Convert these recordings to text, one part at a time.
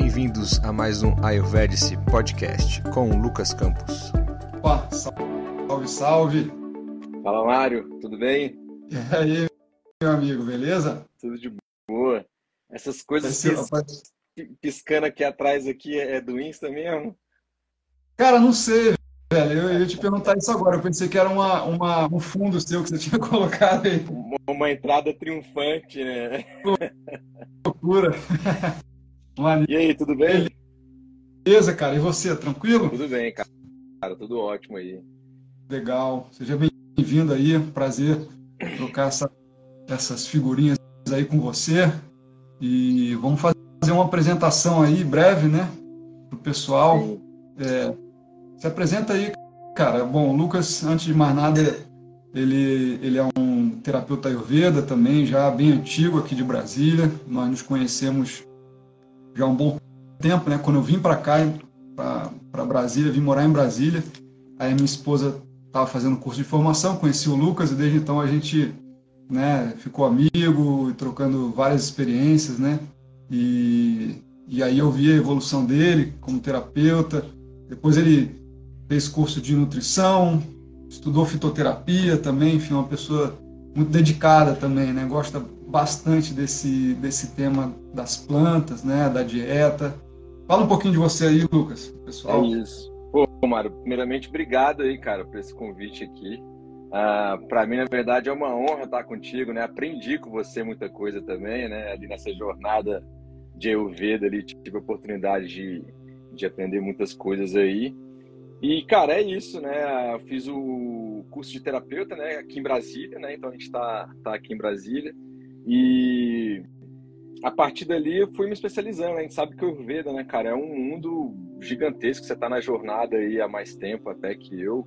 Bem-vindos a mais um Ayurvedic Podcast com o Lucas Campos. Opa, salve, salve! Fala, Mário, tudo bem? E aí, meu amigo, beleza? Tudo de boa. Essas coisas pis... piscando aqui atrás aqui é do Insta mesmo? Cara, não sei, velho. Eu ia te perguntar isso agora. Eu pensei que era uma, uma, um fundo seu que você tinha colocado aí. Uma, uma entrada triunfante, né? Loucura. E aí, tudo bem? Beleza, cara. E você, tranquilo? Tudo bem, cara. Cara, tudo ótimo aí. Legal. Seja bem-vindo aí. Prazer trocar essa, essas figurinhas aí com você. E vamos fazer uma apresentação aí breve, né? Pro pessoal. É, se apresenta aí, cara. Bom, o Lucas, antes de mais nada, ele, ele é um terapeuta ayurveda também, já bem antigo aqui de Brasília. Nós nos conhecemos já há um bom tempo, né? Quando eu vim para cá, para Brasília, vim morar em Brasília, aí minha esposa estava fazendo curso de formação, conheci o Lucas e desde então a gente, né, ficou amigo, trocando várias experiências, né? E, e aí eu vi a evolução dele como terapeuta. Depois ele fez curso de nutrição, estudou fitoterapia também, enfim, uma pessoa muito dedicada também, né? Gosta bastante desse, desse tema das plantas, né, da dieta. Fala um pouquinho de você aí, Lucas, pessoal. É isso. Pô, Mário, primeiramente, obrigado aí, cara, por esse convite aqui. Ah, para mim, na verdade, é uma honra estar contigo, né? Aprendi com você muita coisa também, né? Ali nessa jornada de Ayurveda, ali tive a oportunidade de, de aprender muitas coisas aí. E, cara, é isso, né? Eu fiz o curso de terapeuta, né? Aqui em Brasília, né? Então a gente está tá aqui em Brasília. E a partir dali eu fui me especializando. A gente sabe que o Ayurveda, né, cara, é um mundo gigantesco. Você está na jornada aí há mais tempo até que eu,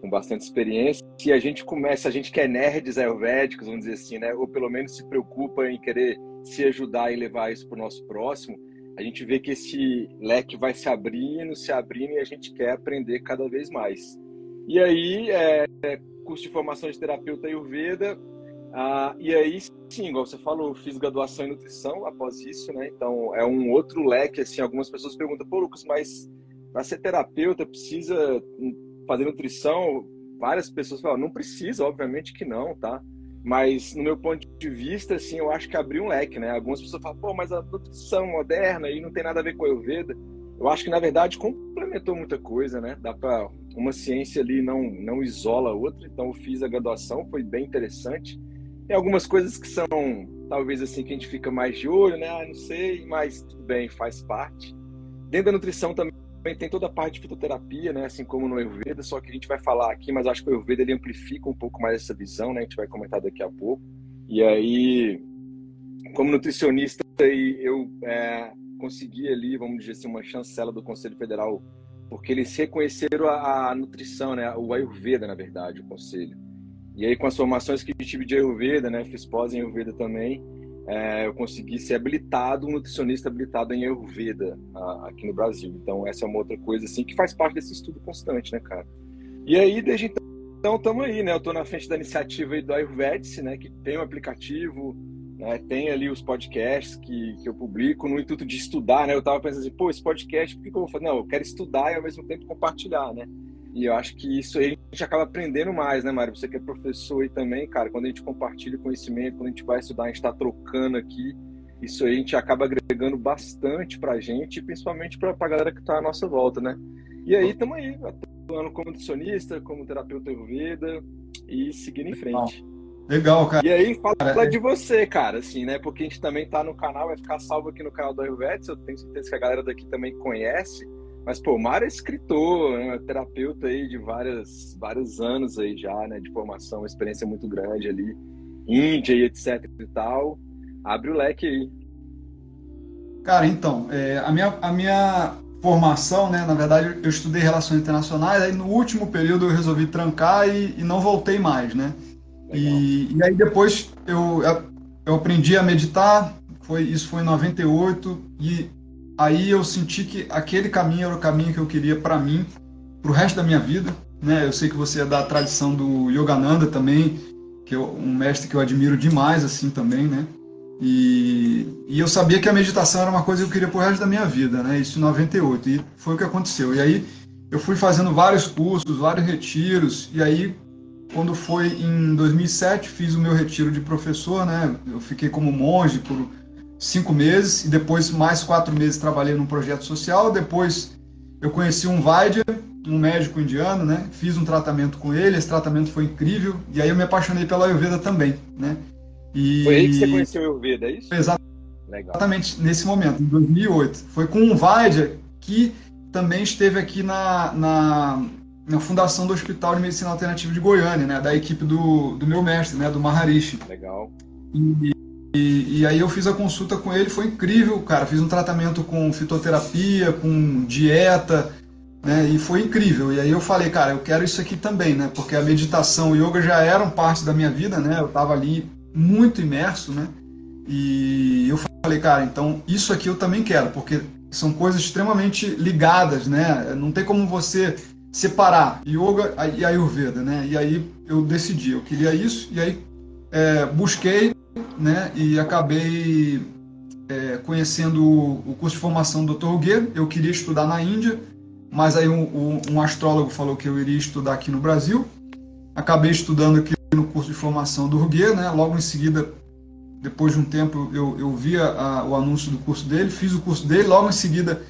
com bastante experiência. E a gente começa, a gente que é nerds ayurvédicos, vamos dizer assim, né, ou pelo menos se preocupa em querer se ajudar e levar isso para o nosso próximo, a gente vê que esse leque vai se abrindo, se abrindo e a gente quer aprender cada vez mais. E aí, é, curso de formação de terapeuta Ayurveda, ah, e aí, sim, igual você falou, fiz graduação em nutrição após isso, né? Então, é um outro leque, assim, algumas pessoas perguntam, pô, Lucas, mas para ser terapeuta precisa fazer nutrição? Várias pessoas falam, não precisa, obviamente que não, tá? Mas, no meu ponto de vista, assim, eu acho que abriu um leque, né? Algumas pessoas falam, pô, mas a nutrição moderna aí não tem nada a ver com a Ayurveda. Eu acho que, na verdade, complementou muita coisa, né? Dá para uma ciência ali não, não isola a outra. Então, eu fiz a graduação, foi bem interessante. Tem algumas coisas que são, talvez assim, que a gente fica mais de olho, né? Ah, não sei, mas tudo bem, faz parte. Dentro da nutrição também tem toda a parte de fitoterapia, né? Assim como no Ayurveda, só que a gente vai falar aqui, mas acho que o Ayurveda ele amplifica um pouco mais essa visão, né? A gente vai comentar daqui a pouco. E aí, como nutricionista, eu é, consegui ali, vamos dizer assim, uma chancela do Conselho Federal, porque eles reconheceram a, a nutrição, né? O Ayurveda, na verdade, o conselho. E aí, com as formações que tive de Ayurveda, né, fiz pós em Ayurveda também, é, eu consegui ser habilitado, um nutricionista habilitado em Ayurveda a, aqui no Brasil. Então, essa é uma outra coisa, assim, que faz parte desse estudo constante, né, cara? E aí, desde então, estamos aí, né? Eu estou na frente da iniciativa aí do Ayurvedic, né, que tem um aplicativo, né, tem ali os podcasts que, que eu publico no intuito de estudar, né? Eu estava pensando assim, pô, esse podcast, por que, que eu vou fazer? Não, eu quero estudar e ao mesmo tempo compartilhar, né? E eu acho que isso aí a gente acaba aprendendo mais, né, Mário? Você que é professor aí também, cara, quando a gente compartilha conhecimento, quando a gente vai estudar, a gente está trocando aqui, isso aí a gente acaba agregando bastante pra gente, principalmente pra, pra galera que tá à nossa volta, né? E aí, estamos aí, atuando como nutricionista, como terapeuta Ayurveda e seguindo em frente. Legal, cara. E aí, fala cara, de você, cara, assim, né? Porque a gente também tá no canal, vai ficar salvo aqui no canal do Ayurveda, eu tenho certeza que a galera daqui também conhece. Mas, pô, o Mário é escritor, né? terapeuta aí de várias, vários anos aí já, né? De formação, uma experiência muito grande ali. Índia e etc e tal. Abre o leque aí. Cara, então, é, a, minha, a minha formação, né? Na verdade, eu estudei Relações Internacionais, aí no último período eu resolvi trancar e, e não voltei mais, né? E, e, aí depois eu, eu aprendi a meditar, foi, isso foi em 98, e aí eu senti que aquele caminho era o caminho que eu queria para mim, para o resto da minha vida. Né? Eu sei que você é da tradição do Yogananda também, que é um mestre que eu admiro demais assim também, né? E, E, eu sabia que a meditação era uma coisa que eu queria pro resto da minha vida, né? Isso em 98. E foi o que aconteceu. E aí eu fui fazendo vários cursos, vários retiros. E aí, quando foi em 2007, fiz o meu retiro de professor, né? Eu fiquei como monge por cinco meses. E depois, mais quatro meses, trabalhei num projeto social. Depois, eu conheci um Vaidya, um médico indiano, né? Fiz um tratamento com ele. Esse tratamento foi incrível. E aí eu me apaixonei pela Ayurveda também, né? E... Foi aí que você conheceu o Ayurveda, é isso? Exatamente nesse momento, em 2008. Foi com um Vaidya que também esteve aqui na, na, na, fundação do Hospital de Medicina Alternativa de Goiânia, né, da equipe do, do meu mestre, né, do Maharishi. Legal. E, e, e, aí eu fiz a consulta com ele, foi incrível, cara. Fiz um tratamento com fitoterapia, com dieta, né, e foi incrível. E aí eu falei, cara, eu quero isso aqui também, né, porque a meditação e o yoga já eram parte da minha vida, né, eu estava ali muito imerso, né? E eu falei, cara, então isso aqui eu também quero, porque são coisas extremamente ligadas, né? Não tem como você separar yoga e ayurveda, né? E aí eu decidi, eu queria isso e aí é, busquei, né? E acabei é, conhecendo o curso de formação do Dr. Ruguer. Eu queria estudar na Índia, mas aí um, um, astrólogo falou que eu iria estudar aqui no Brasil. Acabei estudando aqui no curso de formação do Ruguer, né? Logo em seguida, depois de um tempo, eu, eu vi a, o anúncio do curso dele, fiz o curso dele. Logo em seguida,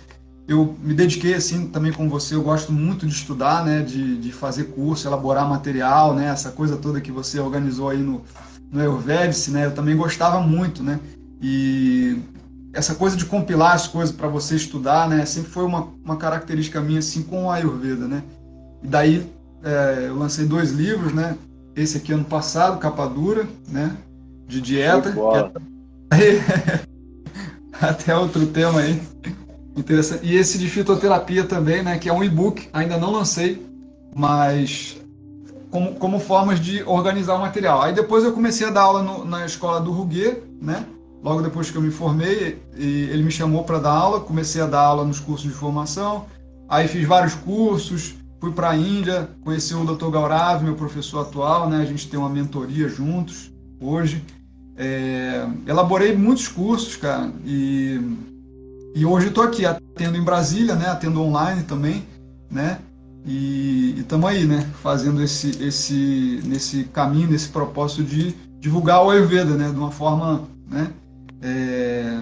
eu me dediquei, assim, também como você, eu gosto muito de estudar, né? De, de fazer curso, elaborar material, né? Essa coisa toda que você organizou aí no, no Ayurvedic, né? Eu também gostava muito, né? E essa coisa de compilar as coisas para você estudar, né? Sempre foi uma, uma característica minha, assim, com o Ayurveda, né? E daí é, eu lancei dois livros, né? Esse aqui ano passado, capa dura, né? De dieta. Até outro tema aí. Interessante. E esse de fitoterapia também, né? Que é um e-book, ainda não lancei, mas como, como formas de organizar o material. Aí depois eu comecei a dar aula no, na escola do Ruguet, né? Logo depois que eu me formei, ele me chamou para dar aula, comecei a dar aula nos cursos de formação. Aí fiz vários cursos, Fui para a Índia, conheci o Dr. Gaurav, meu professor atual, né? A gente tem uma mentoria juntos hoje. É, elaborei muitos cursos, cara, e, e hoje estou aqui atendo em Brasília, né? Atendo online também, né? E estamos aí, né? Fazendo esse, esse, nesse caminho, nesse propósito de divulgar o Ayurveda, né? De uma forma, né? É,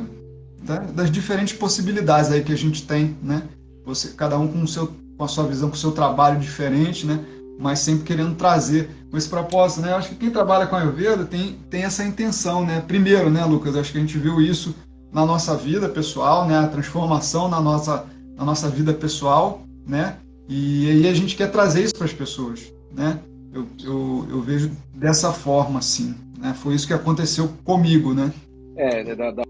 das diferentes possibilidades aí que a gente tem, né? Você, cada um com o seu com a sua visão, com o seu trabalho diferente, né? Mas sempre querendo trazer com esse propósito, né? Eu acho que quem trabalha com a Ayurveda tem, tem essa intenção, né? Primeiro, né, Lucas? Acho que a gente viu isso na nossa vida pessoal, né? A transformação na nossa, na nossa vida pessoal, né? E aí a gente quer trazer isso para as pessoas, né? Eu, eu, eu, vejo dessa forma, assim. Né? Foi isso que aconteceu comigo, né? É, da, da,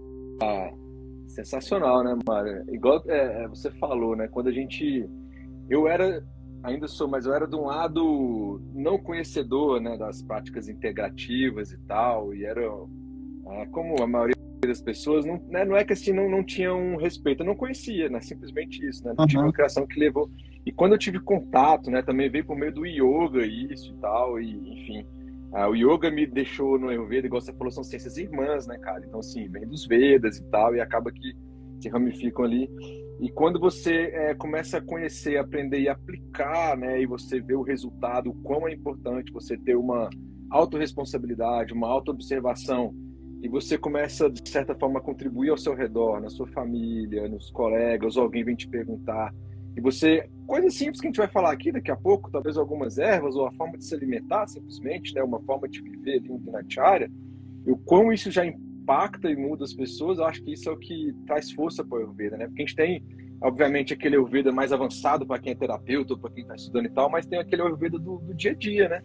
sensacional, né, Mário? Igual é, você falou, né? Quando a gente eu era, ainda sou, mas eu era de um lado não conhecedor né, das práticas integrativas e tal, e era é, como a maioria das pessoas, não, né, não é que assim não, não tinham respeito, eu não conhecia, né, simplesmente isso, né, não uhum. tinha uma criação que levou. E quando eu tive contato, né, também veio por meio do yoga isso e tal, e enfim. Uh, o yoga me deixou no Ayurveda, igual você falou, são ciências irmãs, né, cara? Então, assim, vem dos Vedas e tal, e acaba que se ramificam ali. E quando você é, começa a conhecer, aprender e aplicar, né, e você vê o resultado, o quão é importante você ter uma autorresponsabilidade, uma autoobservação, e você começa, de certa forma, a contribuir ao seu redor, na sua família, nos colegas, ou alguém vem te perguntar, e você, coisas simples que a gente vai falar aqui daqui a pouco, talvez algumas ervas, ou a forma de se alimentar, simplesmente, né, uma forma de viver ali na Dinacharya, e o quão isso já impacta impacta e muda as pessoas, eu acho que isso é o que traz força para o Ayurveda, né? Porque a gente tem, obviamente, aquele Ayurveda mais avançado para quem é terapeuta, para quem está estudando e tal, mas tem aquele Ayurveda do, do dia a dia, né?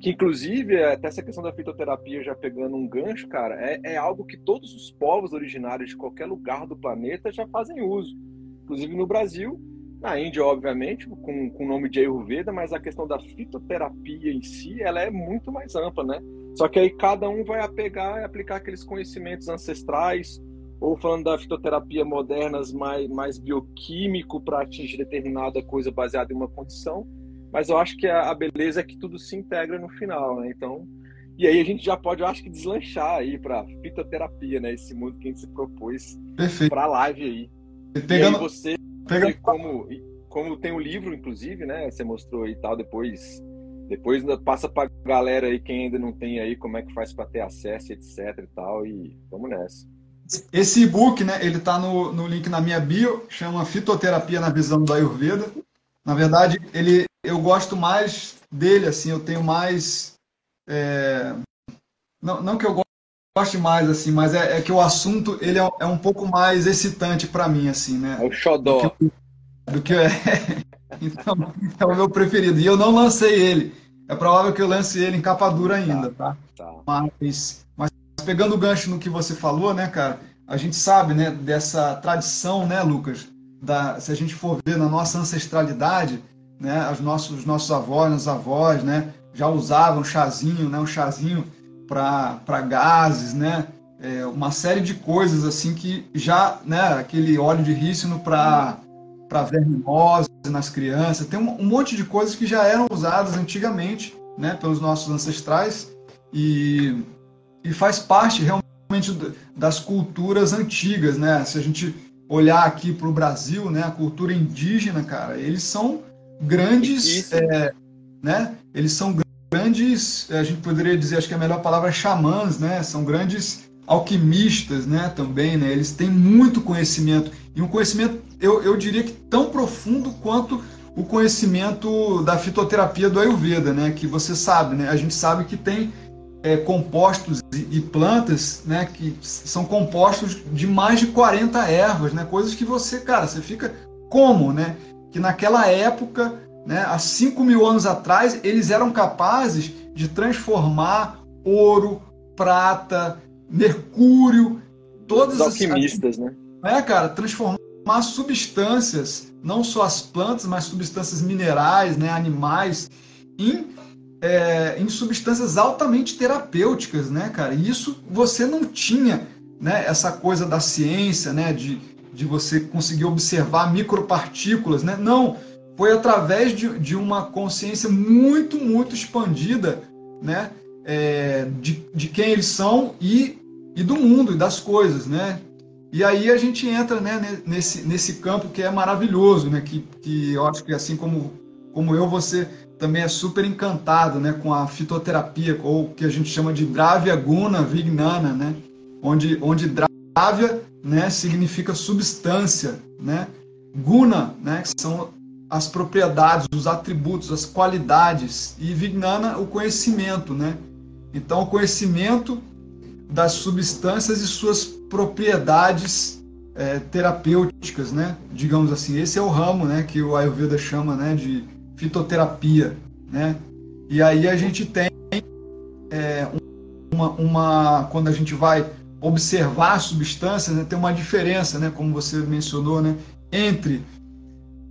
Que, inclusive, até essa questão da fitoterapia já pegando um gancho, cara, é, é algo que todos os povos originários de qualquer lugar do planeta já fazem uso. Inclusive no Brasil, na Índia, obviamente, com, com o nome de Ayurveda, mas a questão da fitoterapia em si, ela é muito mais ampla, né? Só que aí cada um vai apegar e aplicar aqueles conhecimentos ancestrais, ou falando da fitoterapia modernas mais, mais bioquímico para atingir determinada coisa baseada em uma condição. Mas eu acho que a, a, beleza é que tudo se integra no final, né? Então, E aí a gente já pode, eu acho que, deslanchar aí para fitoterapia, né? Esse mundo que a gente se propôs para a live aí. Pegando, e aí você, pegando... como, como tem o um livro, inclusive, né? Você mostrou aí e tal, depois depois passa para galera aí quem ainda não tem aí como é que faz para ter acesso, etc e tal e vamos nessa. Esse e-book, né, ele tá no, no link na minha bio, chama Fitoterapia na visão do Ayurveda. Na verdade, ele eu gosto mais dele assim, eu tenho mais é, não, não que eu goste mais assim, mas é, é que o assunto ele é, é um pouco mais excitante para mim assim, né? É o xodó. Do que, do que é então, é o meu preferido. E eu não lancei ele. É provável que eu lance ele em capa dura ainda, tá? tá? Mas, mas pegando o gancho no que você falou, né, cara? A gente sabe, né, dessa tradição, né, Lucas? Da, se a gente for ver na nossa ancestralidade, né, os nossos, os nossos avós, os avós, né, já usavam chazinho, né, um chazinho para gases, né, é, uma série de coisas assim que já, né, aquele óleo de rícino para para verminose nas crianças, tem um, um, monte de coisas que já eram usadas antigamente, né, pelos nossos ancestrais e, e faz parte realmente das culturas antigas, né? Se a gente olhar aqui para o Brasil, né, a cultura indígena, cara, eles são grandes, é, né? Eles são grandes, a gente poderia dizer, acho que a melhor palavra é xamãs, né? São grandes alquimistas, né? Também, né? Eles têm muito conhecimento e um conhecimento eu, eu diria que tão profundo quanto o conhecimento da fitoterapia do Ayurveda, né? Que você sabe, né? A gente sabe que tem é, compostos e, e, plantas, né? Que são compostos de mais de 40 ervas, né? Coisas que você, cara, você fica como, né? Que naquela época, né? Há 5 mil anos atrás, eles eram capazes de transformar ouro, prata, mercúrio, todas Os alquimistas, as, né? É, cara, transformar substâncias, não só as plantas, mas substâncias minerais, né, animais, em, é, em substâncias altamente terapêuticas, né, cara? E isso você não tinha, né, essa coisa da ciência, né, de, de você conseguir observar micropartículas, né? Não, foi através de, de uma consciência muito, muito expandida, né, é, de, de quem eles são e, e do mundo e das coisas, né? E aí a gente entra né, nesse, nesse campo que é maravilhoso, né, que, que eu acho que assim como, como eu, você também é super encantado né, com a fitoterapia, ou que a gente chama de Dravya Guna Vignana, né, onde, onde Dravya né, significa substância, né, Guna, né, que são as propriedades, os atributos, as qualidades, e Vignana, o conhecimento. Né? Então, o conhecimento das substâncias e suas propriedades é, terapêuticas, né? Digamos assim, esse é o ramo, né, que o Ayurveda chama, né, de fitoterapia, né? E aí a gente tem é, uma, uma, quando a gente vai observar substâncias, né, tem uma diferença, né, como você mencionou, né, entre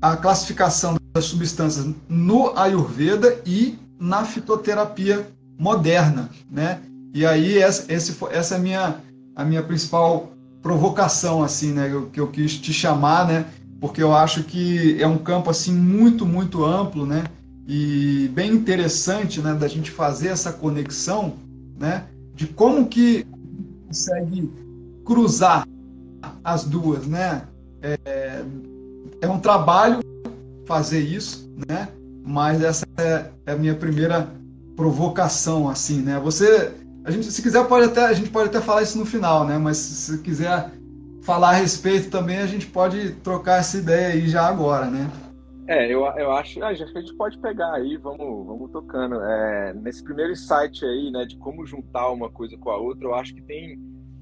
a classificação das substâncias no Ayurveda e na fitoterapia moderna, né? E aí essa, essa é a minha, a minha principal provocação, assim, né? Que eu quis te chamar, né? Porque eu acho que é um campo, assim, muito, muito amplo, né? E bem interessante, né? Da gente fazer essa conexão, né? De como que consegue cruzar as duas, né? É, é um trabalho fazer isso, né? Mas essa é, é a minha primeira provocação, assim, né? Você a gente, se quiser, pode até, a gente pode até falar isso no final, né? Mas se quiser falar a respeito também, a gente pode trocar essa ideia aí já agora, né? É, eu, eu acho, ah, acho que a gente pode pegar aí, vamos, vamos tocando. É, nesse primeiro insight aí, né, de como juntar uma coisa com a outra, eu acho que tem.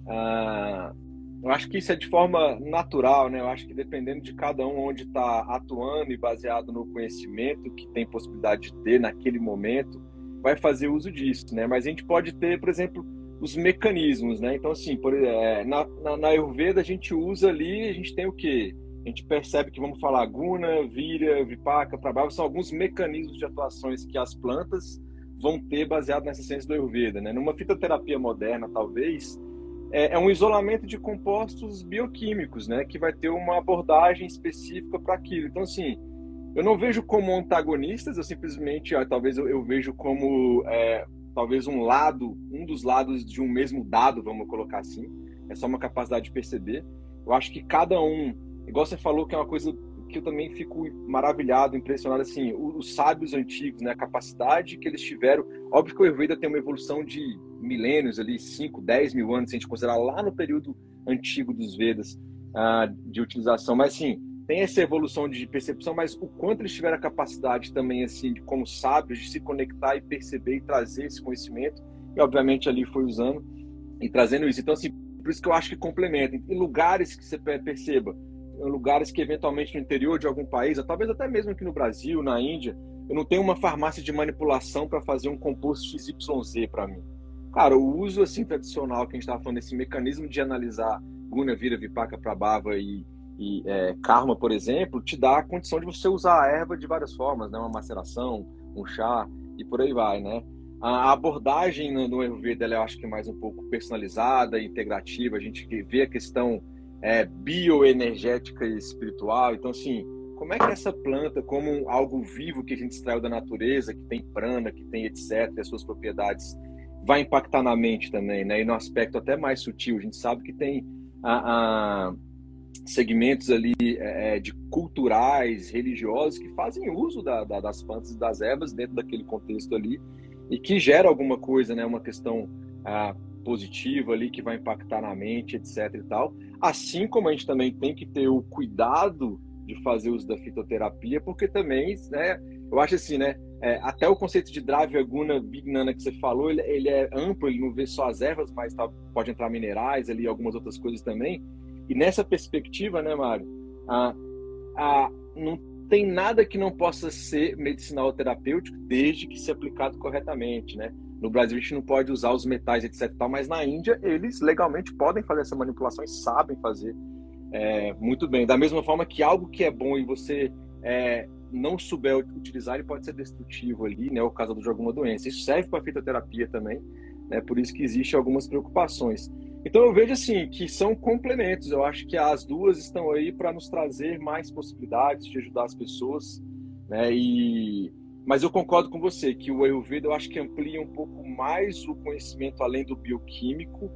Uh, eu acho que isso é de forma natural, né? Eu acho que dependendo de cada um onde está atuando e baseado no conhecimento que tem possibilidade de ter naquele momento, vai fazer uso disso, né? Mas a gente pode ter, por exemplo, os mecanismos, né? Então, assim, por, é, na, na, na Ayurveda a gente usa ali, a gente tem o quê? A gente percebe que, vamos falar, Guna, Vira, Vipaka, Prabhava, são alguns mecanismos de atuações que as plantas vão ter baseado nessa ciência do Ayurveda, né? Numa fitoterapia moderna, talvez, é, é um isolamento de compostos bioquímicos, né? Que vai ter uma abordagem específica para aquilo. Então, assim, eu não vejo como antagonistas, eu simplesmente, ó, talvez eu, eu, vejo como é, talvez um lado, um dos lados de um mesmo dado, vamos colocar assim. É só uma capacidade de perceber. Eu acho que cada um, igual você falou, que é uma coisa que eu também fico maravilhado, impressionado, assim, os sábios antigos, né, a capacidade que eles tiveram. Óbvio que o Ayurveda tem uma evolução de milênios ali, 5, 10 mil anos, se a gente considerar lá no período antigo dos Vedas, uh, de utilização, mas assim, tem essa evolução de percepção, mas o quanto eles tiveram a capacidade também, assim, de, como sábios, de se conectar e perceber e trazer esse conhecimento, e obviamente ali foi usando e trazendo isso. Então, assim, por isso que eu acho que complementa. Em lugares que você perceba, lugares que eventualmente no interior de algum país, ou talvez até mesmo aqui no Brasil, na Índia, eu não tenho uma farmácia de manipulação para fazer um composto XYZ para mim. Cara, o uso assim tradicional que a gente estava falando, esse mecanismo de analisar Guna, Vira, Vipaka, Prabhava e e é, karma, por exemplo, te dá a condição de você usar a erva de várias formas, né? Uma maceração, um chá e por aí vai, né? A abordagem no, no Ayurveda, eu acho que é mais um pouco personalizada, integrativa. A gente vê a questão é, bioenergética e espiritual. Então, assim, como é que essa planta, como algo vivo que a gente extraiu da natureza, que tem prana, que tem etc, as suas propriedades, vai impactar na mente também, né? E no aspecto até mais sutil. A gente sabe que tem a, a segmentos ali é, é, de culturais, religiosos que fazem uso da, da, das plantas e das ervas dentro daquele contexto ali e que gera alguma coisa, né, uma questão ah, positiva ali que vai impactar na mente, etc e tal. Assim como a gente também tem que ter o cuidado de fazer uso da fitoterapia, porque também, né, eu acho assim, né, é, até o conceito de Dravya Guna Vignana que você falou, ele, ele, é amplo, ele não vê só as ervas, mas tá, pode entrar minerais ali, algumas outras coisas também. E nessa perspectiva, né, Mário, não tem nada que não possa ser medicinal ou terapêutico desde que se aplicado corretamente, né? No Brasil a gente não pode usar os metais, etc. Tal, mas na Índia eles legalmente podem fazer essa manipulação e sabem fazer é, muito bem. Da mesma forma que algo que é bom e você é, não souber utilizar, ele pode ser destrutivo ali, né? O caso de alguma doença. Isso serve para fitoterapia também, né? Por isso que existem algumas preocupações. Então eu vejo assim que são complementos. Eu acho que as duas estão aí para nos trazer mais possibilidades de ajudar as pessoas, né? E mas eu concordo com você que o Ayurveda eu acho que amplia um pouco mais o conhecimento além do bioquímico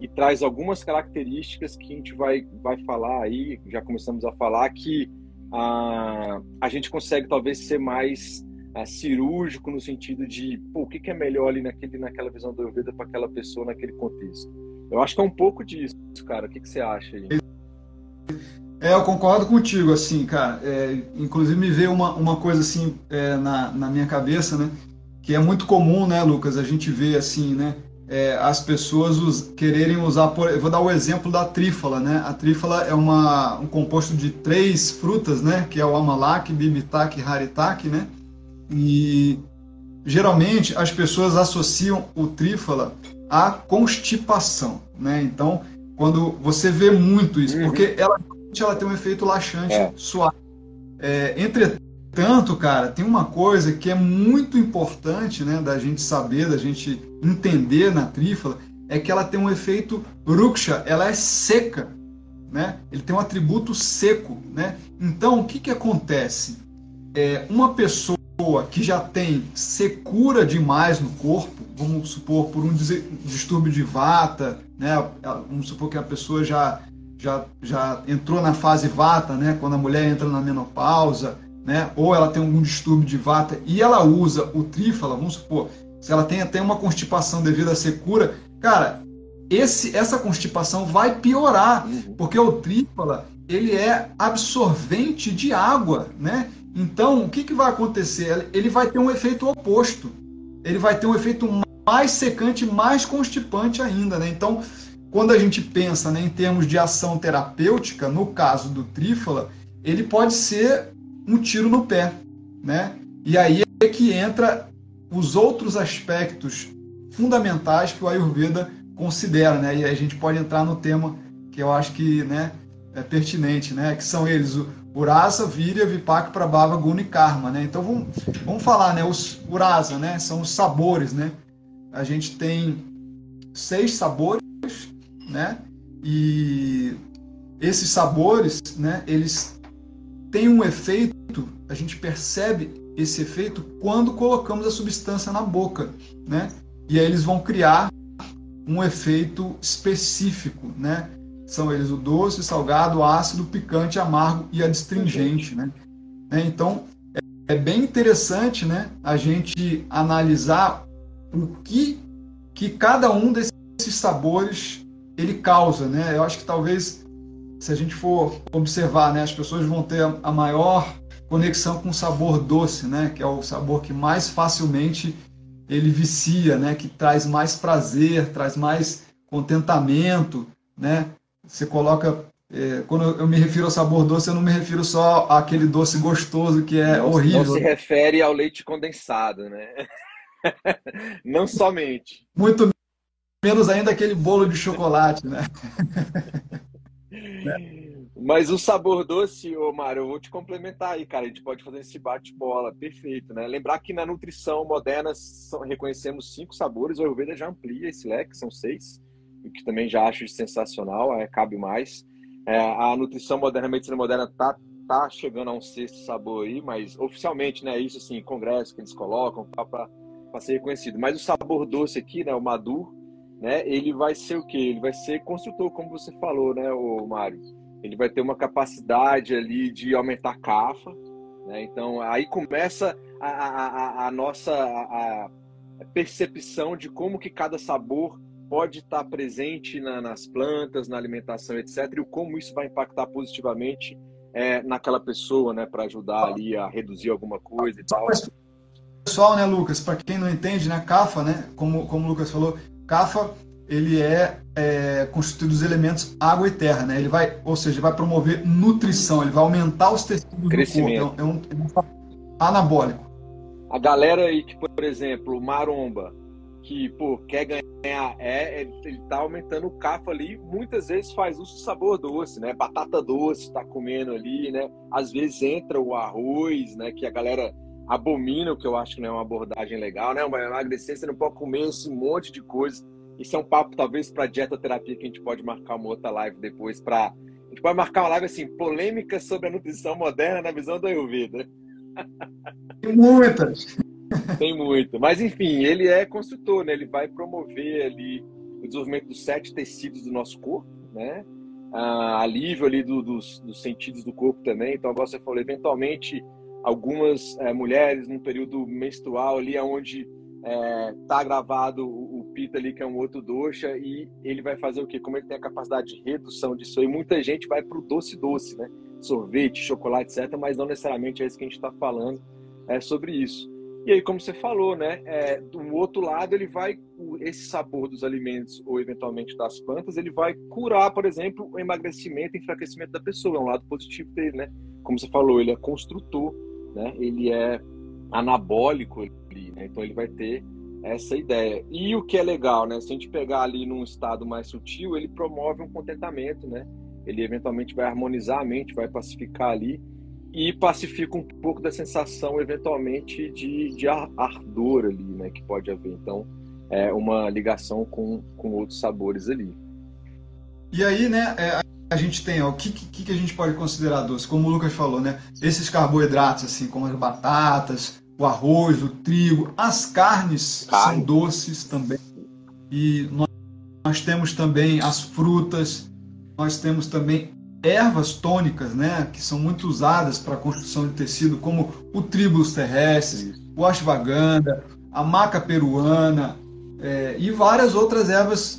e traz algumas características que a gente vai vai falar aí, já começamos a falar que a, a gente consegue talvez ser mais a, cirúrgico no sentido de pô, o que, que é melhor ali naquele, naquela visão do Ayurveda para aquela pessoa naquele contexto. Eu acho que é um pouco disso, cara. O que, que você acha aí? É, eu concordo contigo, assim, cara. É, inclusive me veio uma, uma coisa assim é, na, na minha cabeça, né? Que é muito comum, né, Lucas? A gente vê assim, né? É, as pessoas us, quererem usar, por, eu vou dar o exemplo da trífala, né? A trífala é uma, um composto de três frutas, né? Que é o amalak, bibitak e haritak, né? E geralmente as pessoas associam o trífala a constipação, né? Então, quando você vê muito isso, uhum. porque ela, ela tem um efeito laxante é. suave. É, entretanto, cara, tem uma coisa que é muito importante, né, da gente saber, da gente entender na trífala, é que ela tem um efeito ruksha, ela é seca, né? Ele tem um atributo seco, né? Então, o que que acontece? É, uma pessoa que já tem secura demais no corpo, vamos supor por um distúrbio de vata, né? Vamos supor que a pessoa já já, já entrou na fase vata, né? Quando a mulher entra na menopausa, né? Ou ela tem algum distúrbio de vata e ela usa o trífala, vamos supor, se ela tem até uma constipação devido à secura, cara, esse essa constipação vai piorar, uhum. porque o trífala ele é absorvente de água, né? Então, o que, que vai acontecer? Ele vai ter um efeito oposto. Ele vai ter um efeito mais secante, mais constipante ainda. Né? Então, quando a gente pensa né, em termos de ação terapêutica, no caso do trífala, ele pode ser um tiro no pé. Né? E aí é que entra os outros aspectos fundamentais que o Ayurveda considera. Né? E a gente pode entrar no tema que eu acho que né, é pertinente, né? que são eles o Urasa, Virya, Vipaka, Prabhava, Guna e Karma, né? Então vamos, vamos falar, né? Os Urasa, né? São os sabores, né? A gente tem seis sabores, né? E esses sabores, né? Eles têm um efeito, a gente percebe esse efeito quando colocamos a substância na boca, né? e aí eles vão criar um efeito específico, né? São eles o doce, salgado, ácido, picante, amargo e adstringente, né? Então, é bem interessante, né, a gente analisar o que que cada um desses sabores ele causa, né? Eu acho que talvez se a gente for observar, né, as pessoas vão ter a maior conexão com o sabor doce, né, que é o sabor que mais facilmente ele vicia, né, que traz mais prazer, traz mais contentamento, né? Você coloca é, quando eu me refiro ao sabor doce, eu não me refiro só àquele doce gostoso que é não, horrível. Não se refere ao leite condensado, né? não somente. Muito menos ainda aquele bolo de chocolate, né? Mas o sabor doce, Mário, eu vou te complementar aí, cara. A gente pode fazer esse bate-bola, perfeito, né? Lembrar que na nutrição moderna reconhecemos cinco sabores, o Ayurveda já amplia esse leque, são seis, o que também já acho sensacional, é, cabe mais. É, a nutrição moderna, a medicina moderna tá, tá chegando a um sexto sabor aí, mas oficialmente, né? Isso assim, congresso que eles colocam para ser reconhecido. Mas o sabor doce aqui, né? O Madur, né? Ele vai ser o quê? Ele vai ser construtor, como você falou, né, o Mário? Ele vai ter uma capacidade ali de aumentar a cafa, né? Então aí começa a, a, a, nossa a, percepção de como que cada sabor pode estar presente na, nas plantas, na alimentação, etc., e como isso vai impactar positivamente é, naquela pessoa, né, para ajudar ali a reduzir alguma coisa e tal. Pessoal, né, Lucas, para quem não entende, né, CAFA, né, como, como o Lucas falou, CAFA ele é, é, constituído dos elementos água e terra, né? Ele vai, ou seja, vai promover nutrição, ele vai aumentar os tecidos Crescimento. do corpo, é um, é um anabólico. A galera aí que, por exemplo, maromba, que pô, quer ganhar, é, ele tá aumentando o CAF ali, muitas vezes faz uso do sabor doce, né? Batata doce tá comendo ali, né? Às vezes entra o arroz, né? Que a galera abomina, o que eu acho que não é uma abordagem legal, né? Uma emagrecer, você não pode comer esse monte de coisa. Isso é um papo, talvez, para dieta terapia que a gente pode marcar uma outra live depois para a gente pode marcar uma live assim, polêmica sobre a nutrição moderna na visão da Ayurveda. Tem muitas. Tem muito. Mas, enfim, ele é construtor, né? Ele vai promover ali o desenvolvimento dos sete tecidos do nosso corpo, né? Ah, alívio ali do, dos, dos, sentidos do corpo também. Então, agora você falou, eventualmente, algumas é, mulheres no período menstrual ali, onde é, tá gravado o, o pita ali, que é um outro doxa, e ele vai fazer o quê? Como ele tem a capacidade de redução disso aí, muita gente vai para o doce-doce, né? Sorvete, chocolate, etc., mas não necessariamente é isso que a gente está falando é, sobre isso. E aí, como você falou, né, é, do outro lado, ele vai, esse sabor dos alimentos ou eventualmente das plantas, ele vai curar, por exemplo, o emagrecimento e enfraquecimento da pessoa. É um lado positivo dele, né? Como você falou, ele é construtor, né? Ele é anabólico ali, né? Então ele vai ter essa ideia. E o que é legal, né? Se a gente pegar ali num estado mais sutil, ele promove um contentamento, né? Ele eventualmente vai harmonizar a mente, vai pacificar ali e pacifica um pouco da sensação, eventualmente, de, de ardor ali, né, que pode haver. Então, é uma ligação com, com outros sabores ali. E aí, né, é, a gente tem, ó, o que, que, que a gente pode considerar doce? Como o Lucas falou, né, esses carboidratos, assim, como as batatas, o arroz, o trigo, as carnes Carne. são doces também. E nós, nós temos também as frutas, nós temos também ervas tônicas, né, que são muito usadas para a construção de tecido, como o tribulus terrestres, o ashwagandha, a maca peruana é, e várias outras ervas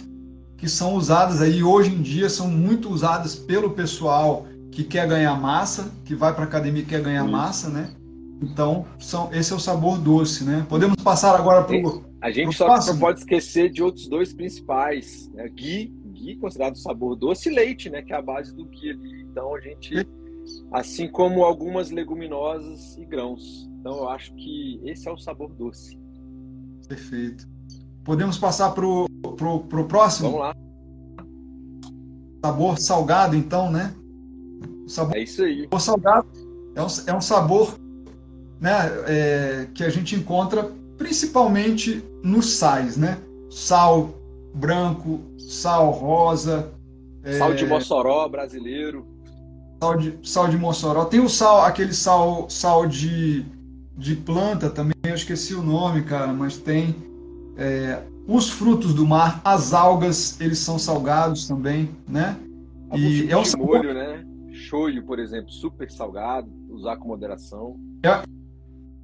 que são usadas aí hoje em dia são muito usadas pelo pessoal que quer ganhar massa, que vai para academia e quer ganhar Isso. massa, né? Então, são, esse é o sabor doce, né? Podemos passar agora para o. A gente só não pode esquecer de outros dois principais: né? ghee ghee, considerado sabor doce, e leite, né, que é a base do ghee ali. Então a gente, assim como algumas leguminosas e grãos. Então eu acho que esse é o sabor doce. Perfeito. Podemos passar para o pro, pro próximo? Vamos lá. Sabor salgado, então, né? O sabor, é isso aí. O salgado é um, é um sabor né, é, que a gente encontra principalmente nos sais, né? Sal branco, sal rosa. Sal é... de Mossoró brasileiro. Sal de, sal de Mossoró. Tem o sal, aquele sal, sal de, de planta também, eu esqueci o nome, cara, mas tem. É, os frutos do mar, as algas, eles são salgados também, né? e é um sabor... molho, né? Shoyu, por exemplo, super salgado, usar com moderação. É,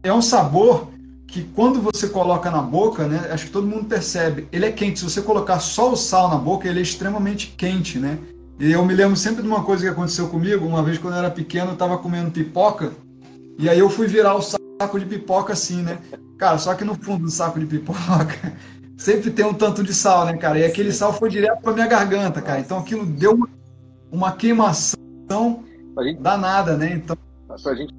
é um sabor que quando você coloca na boca, né, acho que todo mundo percebe, ele é quente. Se você colocar só o sal na boca, ele é extremamente quente, né? E eu me lembro sempre de uma coisa que aconteceu comigo, uma vez quando eu era pequeno, eu estava comendo pipoca, e aí eu fui virar o saco de pipoca assim, né? Cara, só que no fundo do saco de pipoca sempre tem um tanto de sal, né, cara? E aquele sal foi direto para minha garganta, cara. Então aquilo deu uma, uma queimação danada, né? Então, pra gente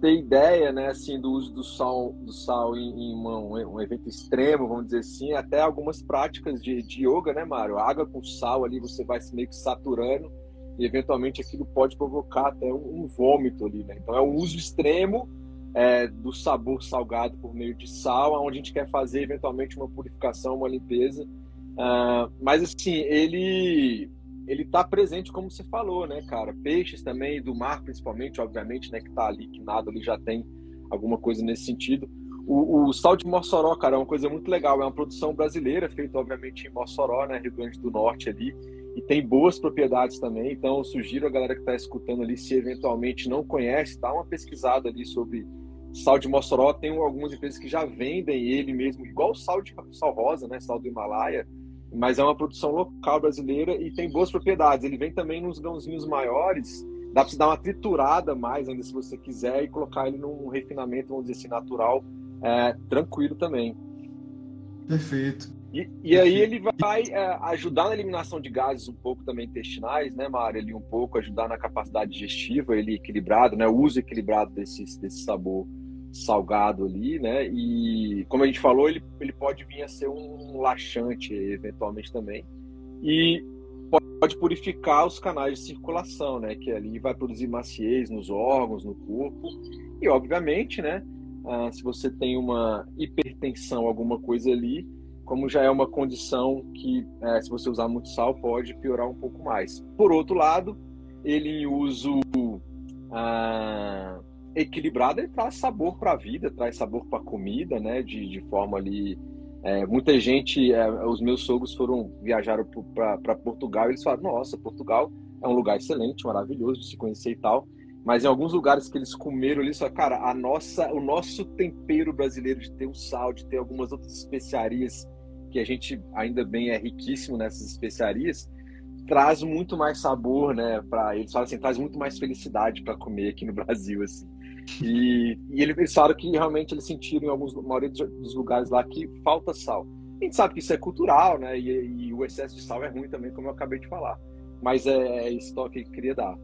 ter ideia, né, assim, do uso do sal, do sal em, em uma, um evento extremo, vamos dizer assim, até algumas práticas de, de yoga, né, Mário? Água com sal ali, você vai se meio que saturando e eventualmente aquilo pode provocar até um, um vômito ali, né? Então é um uso extremo é, do sabor salgado por meio de sal, onde a gente quer fazer eventualmente uma purificação, uma limpeza. Uh, mas assim, ele ele está presente, como você falou, né, cara? Peixes também, do mar principalmente, obviamente, né, que está ali, que nada ali já tem alguma coisa nesse sentido. O, o, sal de Mossoró, cara, é uma coisa muito legal. É uma produção brasileira, feita, obviamente, em Mossoró, né, Rio Grande do Norte ali. E tem boas propriedades também. Então, eu sugiro a galera que está escutando ali, se eventualmente não conhece, dá uma pesquisada ali sobre sal de Mossoró. Tem algumas empresas que já vendem ele mesmo, igual o sal de sal rosa, né, sal do Himalaia mas é uma produção local brasileira e tem boas propriedades. Ele vem também nos grãozinhos maiores, dá para você dar uma triturada mais ainda se você quiser e colocar ele num refinamento, vamos dizer assim, natural, é, tranquilo também. Perfeito. E, e aí ele vai é, ajudar na eliminação de gases um pouco também intestinais, né, Mário? Ele um pouco ajudar na capacidade digestiva, ele equilibrado, né? O uso equilibrado desse, desse sabor salgado ali, né? E como a gente falou, ele, ele pode vir a ser um laxante eventualmente também. E pode purificar os canais de circulação, né? Que ali vai produzir maciez nos órgãos, no corpo. E obviamente, né? Ah, se você tem uma hipertensão, alguma coisa ali, como já é uma condição que, é, se você usar muito sal, pode piorar um pouco mais. Por outro lado, ele em uso ah, equilibrado, ele traz sabor para a vida, traz sabor para a comida, né? De, de forma ali. É, muita gente, é, os meus sogros foram viajaram para Portugal e eles falaram: Nossa, Portugal é um lugar excelente, maravilhoso de se conhecer e tal. Mas em alguns lugares que eles comeram ali, só cara, a nossa, o nosso tempero brasileiro de ter o sal, de ter algumas outras especiarias que a gente ainda bem é riquíssimo nessas especiarias, traz muito mais sabor, né? Para eles falam assim, traz muito mais felicidade para comer aqui no Brasil, assim. E, e eles que realmente eles sentiram em alguns, maioria dos lugares lá que falta sal. A gente sabe que isso é cultural, né? E, e o excesso de sal é ruim também, como eu acabei de falar. Mas é, é esse toque que eu queria dar.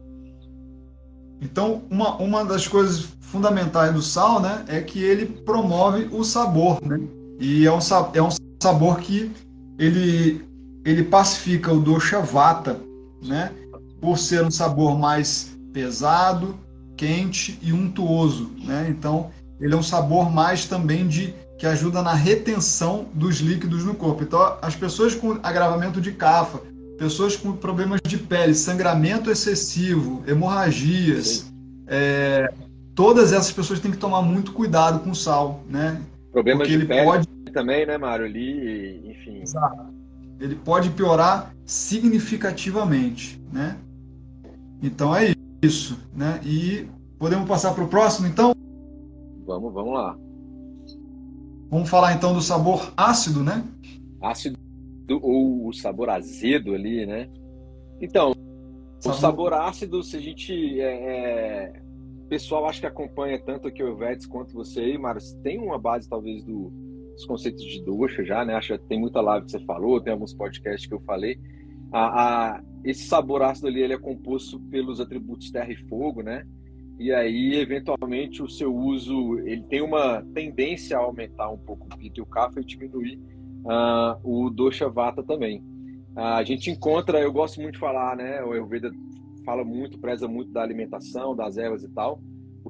Então, uma, uma das coisas fundamentais do sal, né, é que ele promove o sabor, né? E é um, é um sabor que ele, ele pacifica o dosha vata, né? Por ser um sabor mais pesado, quente e untuoso, né? Então, ele é um sabor mais também de que ajuda na retenção dos líquidos no corpo. Então, as pessoas com agravamento de cafa, pessoas com problemas de pele, sangramento excessivo, hemorragias, é, todas essas pessoas têm que tomar muito cuidado com o sal, né? Problemas Porque de pele pode... também, né, Mário? Ali, enfim. Exato. Ele pode piorar significativamente, né? Então é isso, né? E podemos passar para o próximo, então? Vamos, vamos lá. Vamos falar então do sabor ácido, né? Ácido ou o sabor azedo ali, né? Então, sabor... o sabor ácido, se a gente. É, é... O pessoal acho que acompanha tanto aqui o Vedes quanto você aí, Marcos, tem uma base talvez do, dos conceitos de doxa já, né? Acho que tem muita live que você falou, tem alguns podcasts que eu falei. A, a, esse sabor ácido ali ele é composto pelos atributos terra e fogo, né? E aí, eventualmente, o seu uso ele tem uma tendência a aumentar um pouco o pito e o kapha e diminuir uh, o dosha vata também. Uh, a gente encontra, eu gosto muito de falar, né? O Ayurveda fala muito, preza muito da alimentação, das ervas e tal.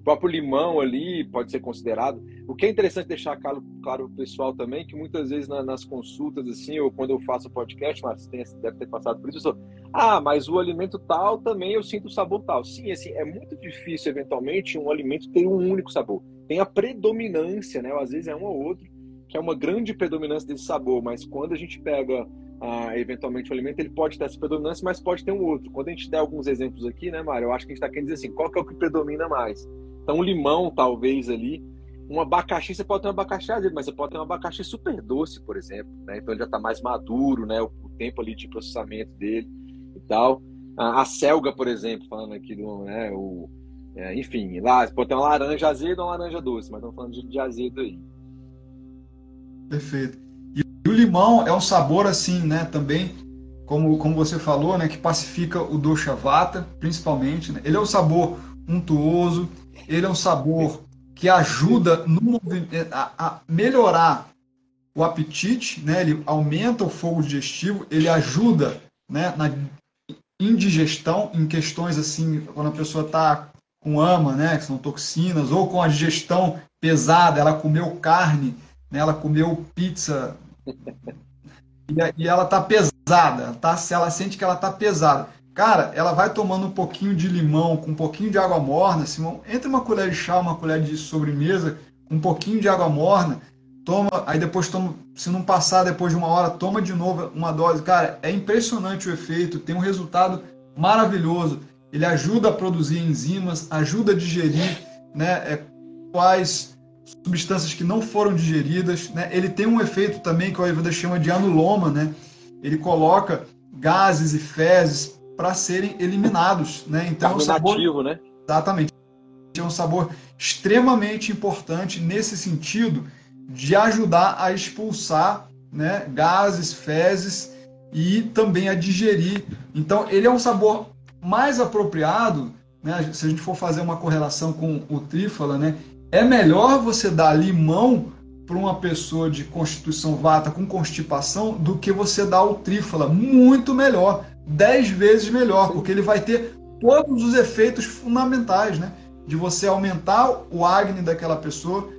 Próprio limão ali pode ser considerado. O que é interessante deixar claro, claro o pessoal também, que muitas vezes na, nas consultas, assim, ou quando eu faço podcast, mas tem, deve ter passado por isso, eu sou, ah, mas o alimento tal também eu sinto o sabor tal. Sim, assim, é muito difícil, eventualmente, um alimento ter um único sabor. Tem a predominância, né? Ou às vezes é um ou outro, que é uma grande predominância desse sabor, mas quando a gente pega ah, eventualmente o alimento, ele pode ter essa predominância, mas pode ter um outro. Quando a gente der alguns exemplos aqui, né, Mário, eu acho que a gente está querendo dizer assim, qual que é o que predomina mais? Então, o limão, talvez, ali, um abacaxi, você pode ter um abacaxi azedo, mas você pode ter um abacaxi super doce, por exemplo, né? Então, ele já está mais maduro, né? O, o, tempo ali de processamento dele e tal. A, a selga, por exemplo, falando aqui do, né, o, é, enfim, lá, pode ter uma laranja azeda ou uma laranja doce, mas estamos falando de, de azedo aí. Perfeito. E o limão é um sabor assim, né, também, como, como você falou, né, que pacifica o dosha vata, principalmente. Né? Ele é um sabor untuoso, ele é um sabor que ajuda no, a, a melhorar o apetite, né? ele aumenta o fogo digestivo, ele ajuda né, na indigestão em questões assim, quando a pessoa está com ama, né, que são toxinas, ou com a digestão pesada, ela comeu carne né? ela comeu pizza e, e ela tá pesada, tá? Se ela sente que ela tá pesada, cara, ela vai tomando um pouquinho de limão com um pouquinho de água morna, Simão, entre uma colher de chá, uma colher de sobremesa, um pouquinho de água morna, toma, aí depois toma, se não passar depois de uma hora, toma de novo uma dose, cara, é impressionante o efeito, tem um resultado maravilhoso. Ele ajuda a produzir enzimas, ajuda a digerir, né? É, quais substâncias que não foram digeridas. Né? Ele tem um efeito também que o Ayurveda chama de anuloma, né? Ele coloca gases e fezes para serem eliminados, né? Então, é um sabor... né? Exatamente. É um sabor extremamente importante nesse sentido de ajudar a expulsar, né, gases, fezes e também a digerir. Então, ele é um sabor mais apropriado, né? Se a gente for fazer uma correlação com o trífala, né? É melhor você dar limão para uma pessoa de constituição vata com constipação do que você dar o trífala. Muito melhor. Dez vezes melhor, porque ele vai ter todos os efeitos fundamentais, né? De você aumentar o acne daquela pessoa,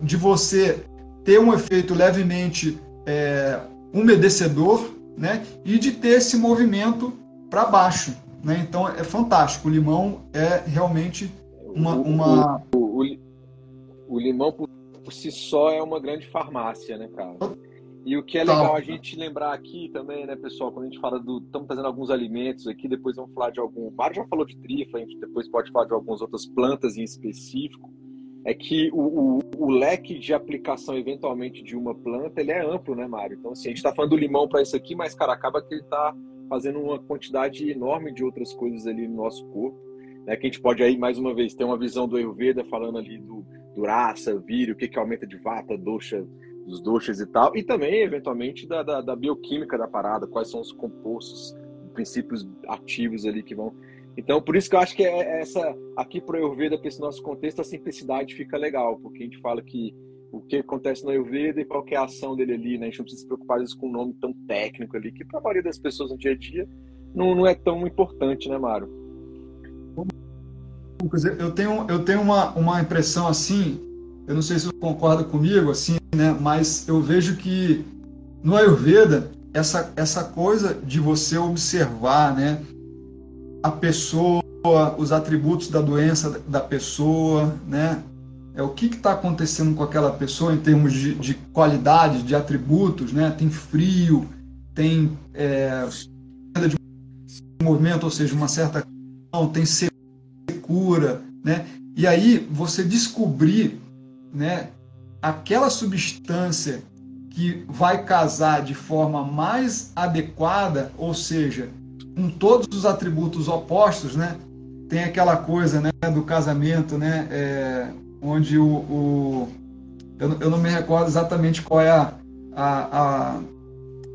de você ter um efeito levemente é, umedecedor, né? E de ter esse movimento para baixo, né? Então é fantástico. O limão é realmente uma, uma... O, o, o, o limão por, por, si só é uma grande farmácia, né, cara? E o que é legal a gente lembrar aqui também, né, pessoal, quando a gente fala do. Estamos fazendo alguns alimentos aqui, depois vamos falar de algum. O Mário já falou de trifa, a gente depois pode falar de algumas outras plantas em específico. É que o, o, o leque de aplicação, eventualmente, de uma planta, ele é amplo, né, Mário? Então, assim, a gente está falando do limão para isso aqui, mas, cara, acaba que ele está fazendo uma quantidade enorme de outras coisas ali no nosso corpo. Né, que a gente pode aí, mais uma vez, ter uma visão do Ayurveda falando ali do, duraça, vírio, o que, que aumenta de vata, doxa, dos doxas e tal, e também, eventualmente, da, da, da, bioquímica da parada, quais são os compostos, princípios ativos ali que vão. Então, por isso que eu acho que é, é essa, aqui para Ayurveda, para esse nosso contexto, a simplicidade fica legal, porque a gente fala que o que acontece no Ayurveda e qual é a ação dele ali, né? A gente não precisa se preocupar vezes, com um nome tão técnico ali, que para a maioria das pessoas no dia a dia não, não é tão importante, né, Mário? Lucas, eu tenho, eu tenho uma, uma impressão assim, eu não sei se você concorda comigo, assim, né? Mas eu vejo que no Ayurveda, essa, essa coisa de você observar, né? A pessoa, os atributos da doença da pessoa, né? É o que está acontecendo com aquela pessoa em termos de, de qualidade, de atributos, né? Tem frio, tem é, de movimento, ou seja, uma certa tem cura, né? E aí você descobrir, né, aquela substância que vai casar de forma mais adequada, ou seja, com todos os atributos opostos, né? Tem aquela coisa, né, do casamento, né, é, onde o, o eu, eu, não me recordo exatamente qual é a, a, a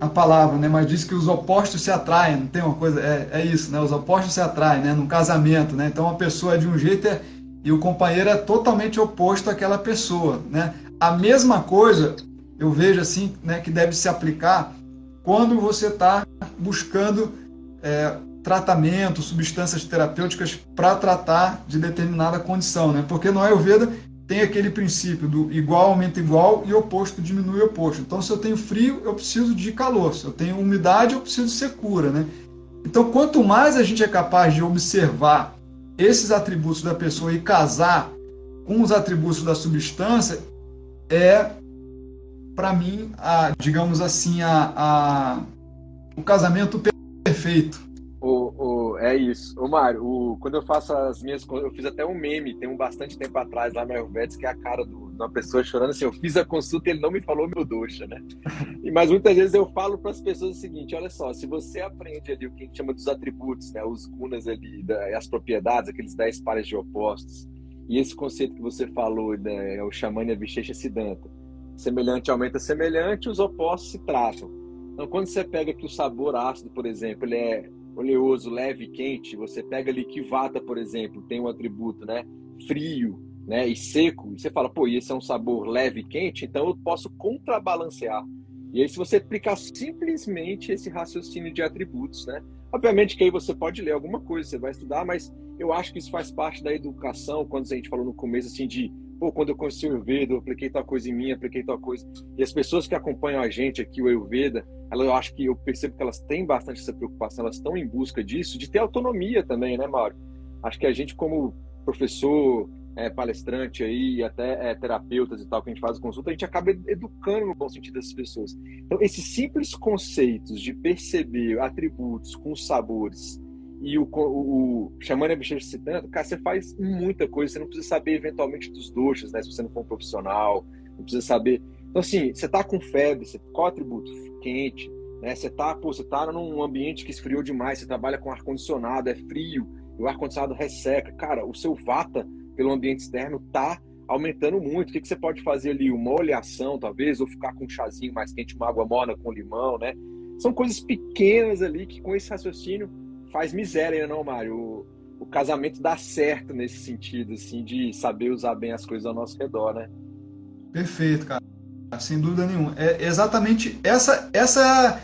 a palavra, né? Mas diz que os opostos se atraem, não tem uma coisa, é, é isso, né? Os opostos se atraem, né? No casamento, né? Então a pessoa é de um jeito é, e o companheiro é totalmente oposto àquela pessoa, né? A mesma coisa eu vejo assim, né? Que deve se aplicar quando você está buscando é, tratamento, substâncias terapêuticas para tratar de determinada condição, né? Porque no Ayurveda tem aquele princípio do igual aumenta igual e oposto diminui oposto. Então, se eu tenho frio, eu preciso de calor. Se eu tenho umidade, eu preciso de secura, né? Então, quanto mais a gente é capaz de observar esses atributos da pessoa e casar com os atributos da substância, é para mim, a, digamos assim, a, a, o casamento perfeito. O, o, é isso. Ô, Mário, o, quando eu faço as minhas eu fiz até um meme, tem um bastante tempo atrás lá no Ayurvedics, que é a cara do, uma pessoa chorando assim, eu fiz a consulta e ele não me falou meu doxa, né? E, mas muitas vezes eu falo para as pessoas o seguinte, olha só, se você aprende ali o que a gente chama dos atributos, né, os gunas ali, da, as propriedades, aqueles 10 pares de opostos, e esse conceito que você falou, né, é o Shamanya Vishesha Siddhanta, semelhante aumenta semelhante, os opostos se tratam. Então, quando você pega que o sabor ácido, por exemplo, ele é oleoso, leve, quente, você pega ali que vata, por exemplo, tem um atributo, né, frio, né, e seco, e você fala, pô, esse é um sabor leve e quente, então eu posso contrabalancear. E aí, se você aplicar simplesmente esse raciocínio de atributos, né? Obviamente que aí você pode ler alguma coisa, você vai estudar, mas eu acho que isso faz parte da educação, quando a gente falou no começo, assim, de pô, quando eu conheci o Ayurveda, eu apliquei tal coisa em mim, apliquei tal coisa. E as pessoas que acompanham a gente aqui, o Ayurveda, elas, eu acho que eu percebo que elas têm bastante essa preocupação, elas estão em busca disso, de ter autonomia também, né, Mauro? Acho que a gente, como professor, é, palestrante aí, até é, terapeutas e tal, que a gente faz consulta, a gente acaba educando no bom sentido dessas pessoas. Então, esses simples conceitos de perceber atributos com sabores, e o, o, o Xamana Abhishek cara, você faz muita coisa, você não precisa saber eventualmente dos doxas, né? Se você não for um profissional, não precisa saber. Então, assim, você tá com febre, você, qual atributo? Quente, né? Você tá, pô, você tá num ambiente que esfriou demais, você trabalha com ar-condicionado, é frio, o ar-condicionado resseca. Cara, o seu vata pelo ambiente externo tá aumentando muito. O que, que você pode fazer ali? Uma oleação, talvez, ou ficar com um chazinho mais quente, uma água morna com limão, né? São coisas pequenas ali que com esse raciocínio faz miséria, não, Mário? O, o casamento dá certo nesse sentido, assim, de saber usar bem as coisas ao nosso redor, né? Perfeito, cara. Sem dúvida nenhuma. É exatamente essa essa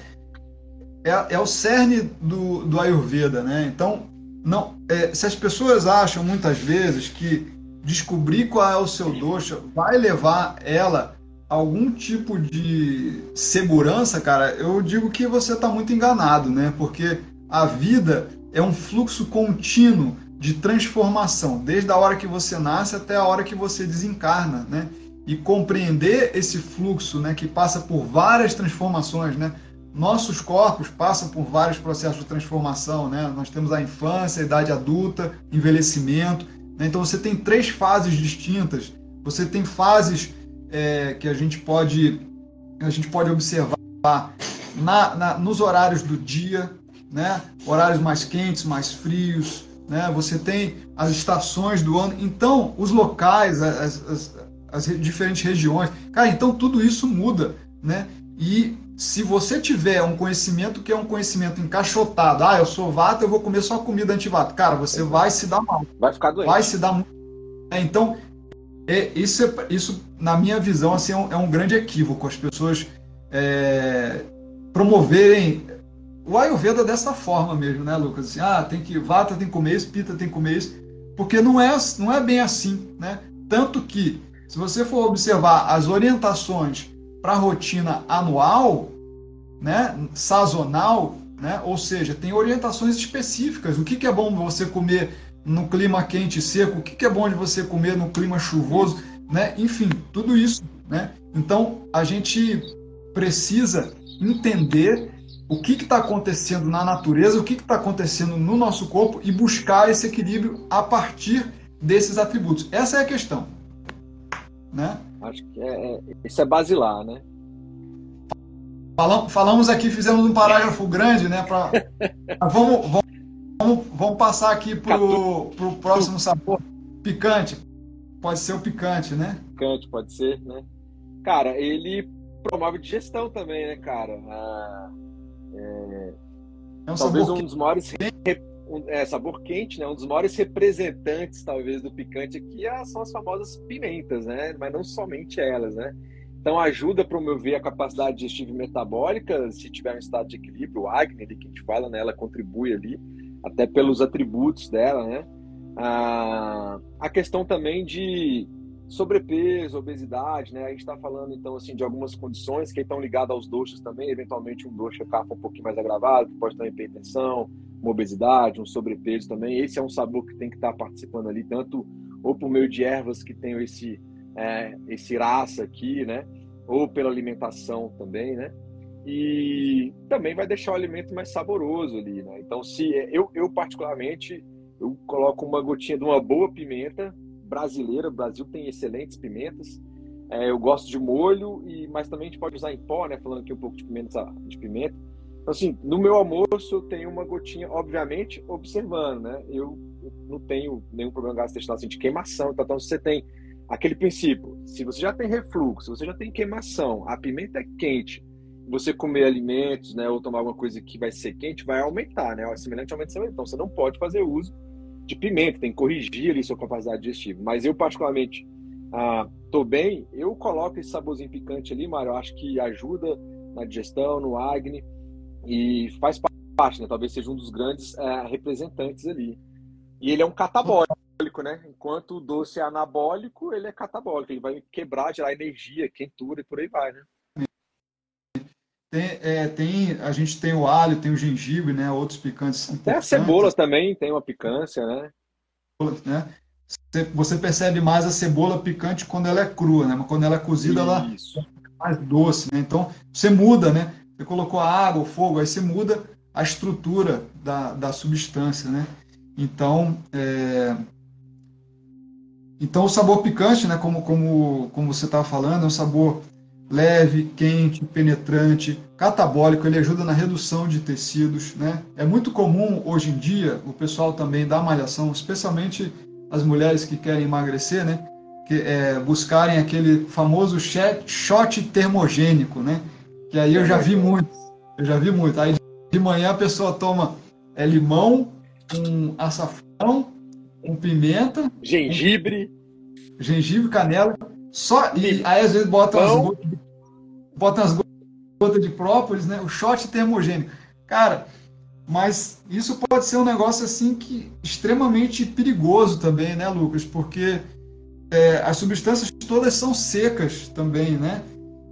é, é o cerne do, do Ayurveda, né? Então, não, é, se as pessoas acham muitas vezes que descobrir qual é o seu dosha vai levar ela a algum tipo de segurança, cara, eu digo que você está muito enganado, né? Porque a vida é um fluxo contínuo de transformação, desde a hora que você nasce até a hora que você desencarna, né? E compreender esse fluxo, né, que passa por várias transformações, né? Nossos corpos passam por vários processos de transformação, né? Nós temos a infância, a idade adulta, envelhecimento. Né? Então você tem três fases distintas. Você tem fases é, que a gente pode a gente pode observar na, na, nos horários do dia, né? horários mais quentes, mais frios, né? você tem as estações do ano. Então, os locais, as, as, as diferentes regiões, cara, então tudo isso muda. Né? E se você tiver um conhecimento que é um conhecimento encaixotado, ah, eu sou vato, eu vou comer só comida antivato, cara, você vai se dar mal. Vai ficar doente. Vai se dar mal. É, então, é, isso, é, isso, na minha visão, assim, é, um, é um grande equívoco. As pessoas é, promoverem o Ayurveda dessa forma mesmo, né, Lucas? Assim, ah, tem que Vata tem que comer isso, Pita tem que comer isso, porque não é, não é bem assim, né? Tanto que, se você for observar as orientações para a rotina anual, né, sazonal, né, ou seja, tem orientações específicas. O que, que é bom você comer no clima quente e seco? O que, que é bom de você comer no clima chuvoso? Né? Enfim, tudo isso. Né? Então, a gente precisa entender o que está acontecendo na natureza, o que está acontecendo no nosso corpo e buscar esse equilíbrio a partir desses atributos. Essa é a questão. Né? Acho que é, é, isso é basilar, né? Falamos, aqui, fizemos um parágrafo grande, né? Pra, vamos, vamos, vamos passar aqui para o próximo sabor. Picante. Pode ser o picante, né? Picante, pode ser, né? Cara, ele promove digestão também, né, cara? Ah é, é um talvez um dos maiores um, é, sabor quente, né? Um dos maiores representantes, talvez, do picante aqui é, são as famosas pimentas, né? Mas não somente elas, né? Então ajuda a promover a capacidade digestiva e metabólica, se tiver um estado de equilíbrio, o Agni, que a gente fala, né? Ela contribui ali, até pelos atributos dela, né? Ah, a questão também de sobrepeso, obesidade, né? A gente está falando então assim de algumas condições que estão ligadas aos doxas também, eventualmente um doxa capa um pouquinho mais agravado, que pode ter uma hipertensão, uma obesidade, um sobrepeso também. Esse é um sabor que tem que estar tá participando ali, tanto ou por meio de ervas que tem esse é, esse raça aqui, né? ou pela alimentação também, né? E também vai deixar o alimento mais saboroso ali, né? Então, se eu, eu particularmente, eu coloco uma gotinha de uma boa pimenta brasileira, o Brasil tem excelentes pimentas. É, eu gosto de molho, e mas também a gente pode usar em pó, né? Falando aqui um pouco de pimenta, de pimenta. Então, assim, no meu almoço eu tenho uma gotinha, obviamente, observando, né? Eu, não tenho nenhum problema gastrointestinal assim, de queimação. Então, então, você tem aquele princípio, se você já tem refluxo, você já tem queimação, a pimenta é quente, você comer alimentos, né, ou tomar alguma coisa que vai ser quente, vai aumentar, né? Semelhante aumenta Então, você não pode fazer uso de pimenta, tem que corrigir ali sua capacidade digestiva. Mas eu, particularmente, ah, tô bem, eu coloco esse saborzinho picante ali, Mário, acho que ajuda na digestão, no acne, e faz parte, né? Talvez seja um dos grandes é, representantes ali. E ele é um catabólico, né? Enquanto o doce é anabólico, ele é catabólico, ele vai quebrar, gerar energia, quentura e por aí vai, né? Tem, é, tem, a gente tem o alho, tem o gengibre, né? Outros picantes. Até a cebola também tem uma picância, né? né? Você percebe mais a cebola picante quando ela é crua, né? Mas quando ela é cozida, Isso. ela é mais doce, né? Então, você muda, né? Você colocou a água, o fogo, aí você muda a estrutura da, da substância, né? Então, é... então o sabor picante, né? Como, como, como você estava falando, é um sabor leve, quente, penetrante, catabólico, ele ajuda na redução de tecidos, né? É muito comum hoje em dia o pessoal também da malhação, especialmente as mulheres que querem emagrecer, né? Que, é, buscarem aquele famoso shot termogênico, né? Que aí eu já vi muito, eu já vi muito. Aí de manhã a pessoa toma é, limão, um açafrão, um pimenta, gengibre, um, gengibre, canela, só, e aí às vezes bota umas, gotas, bota umas gotas de própolis, né? O shot termogênico. Cara, mas isso pode ser um negócio assim que extremamente perigoso também, né, Lucas? Porque é, as substâncias todas são secas também, né?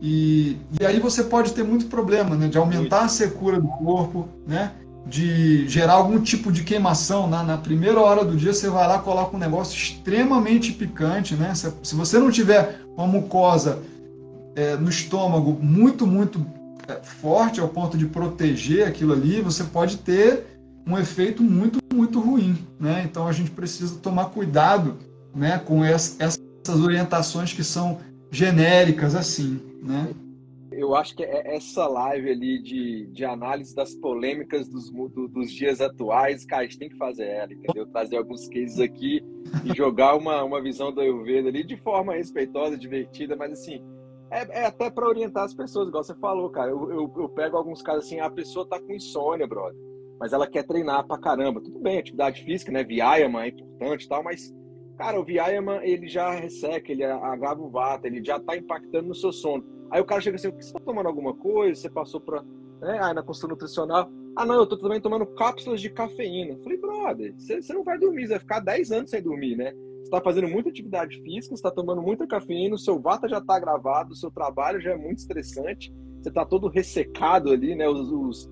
E, e aí você pode ter muito problema, né? De aumentar a secura do corpo, né? De gerar algum tipo de queimação. Na, na primeira hora do dia, você vai lá coloca um negócio extremamente picante, né? Se, se você não tiver uma mucosa é, no estômago muito, muito é, forte ao ponto de proteger aquilo ali, você pode ter um efeito muito, muito ruim, né? Então a gente precisa tomar cuidado, né, com essa, essas orientações que são genéricas assim, né? Eu acho que é essa live ali de, de análise das polêmicas dos, do, dos dias atuais, cara, a gente tem que fazer ela, entendeu? Trazer alguns cases aqui e jogar uma, uma visão do Ayurveda ali de forma respeitosa, divertida, mas assim, é, é até para orientar as pessoas, igual você falou, cara. Eu, eu, eu, pego alguns casos assim, a pessoa tá com insônia, brother, mas ela quer treinar pra caramba. Tudo bem, atividade física, né? Vyayama é importante e tal, mas, cara, o Vyayama, ele já resseca, ele agrava o vata, ele já tá impactando no seu sono. Aí o cara chega assim, você está tomando alguma coisa? Você passou para né? Aí na consulta nutricional, ah não, eu tô também tomando cápsulas de cafeína. Eu falei, brother, você, você não vai dormir, você vai ficar 10 anos sem dormir, né? Você tá fazendo muita atividade física, você tá tomando muita cafeína, o seu vata já tá gravado, o seu trabalho já é muito estressante, você tá todo ressecado ali, né? Os, os,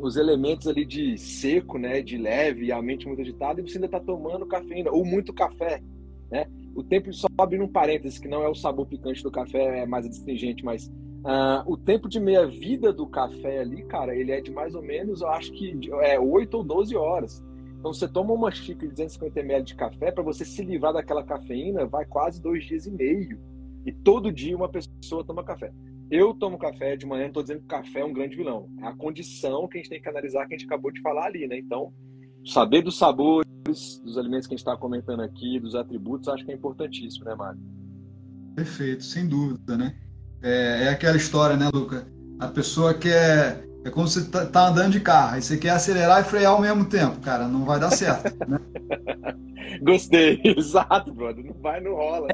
os elementos ali de seco, né? De leve, a mente muito agitada, e você ainda tá tomando cafeína, ou muito café, né? O tempo sobe num parênteses, que não é o sabor picante do café, é mais astringente, mas uh, o tempo de meia-vida do café ali, cara, ele é de mais ou menos, eu acho que é 8 ou 12 horas. Então, você toma uma xícara de 250 ml de café, para você se livrar daquela cafeína, vai quase dois dias e meio. E todo dia uma pessoa toma café. Eu tomo café de manhã, não estou dizendo que café é um grande vilão. É a condição que a gente tem que analisar, que a gente acabou de falar ali, né? Então, saber dos sabores, dos alimentos que a gente está comentando aqui, dos atributos, acho que é importantíssimo, né, Mário? Perfeito, sem dúvida, né? É, é aquela história, né, Luca? A pessoa quer. É como você tá, tá, andando de carro, aí você quer acelerar e frear ao mesmo tempo, cara, não vai dar certo, né? Gostei, exato, brother, não vai, não rola.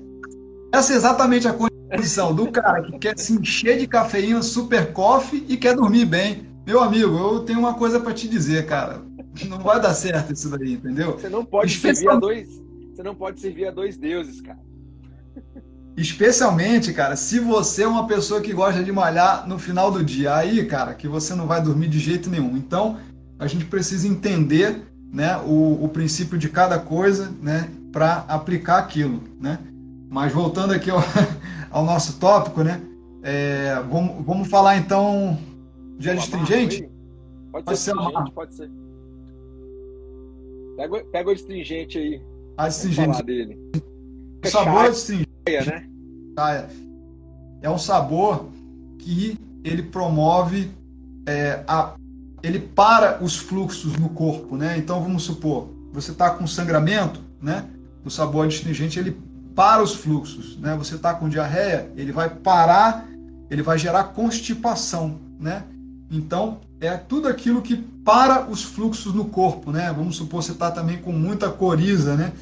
Essa é exatamente a condição do cara que quer se encher de cafeína, super coffee e quer dormir bem. Meu amigo, eu tenho uma coisa para te dizer, cara. Não vai dar certo isso daí, entendeu? Você não pode Especial... servir a dois. Você não pode servir a dois deuses, cara. Especialmente, cara, se você é uma pessoa que gosta de malhar no final do dia, aí, cara, que você não vai dormir de jeito nenhum. Então, a gente precisa entender, né, o, o princípio de cada coisa, né, para aplicar aquilo, né? Mas voltando aqui ao, ao nosso tópico, né? É, vamos, vamos falar então de adstringente? Pode, pode ser, pode ser. Pega, pega o astringente aí. Astringente. dele. O sabor astringente. Né? É um sabor que ele promove é, a, ele para os fluxos no corpo, né? Então vamos supor, você está com sangramento, né? O sabor astringente ele para os fluxos, né? Você está com diarreia, ele vai parar, ele vai gerar constipação, né? Então é tudo aquilo que para os fluxos no corpo, né? Vamos supor você está também com muita coriza, né?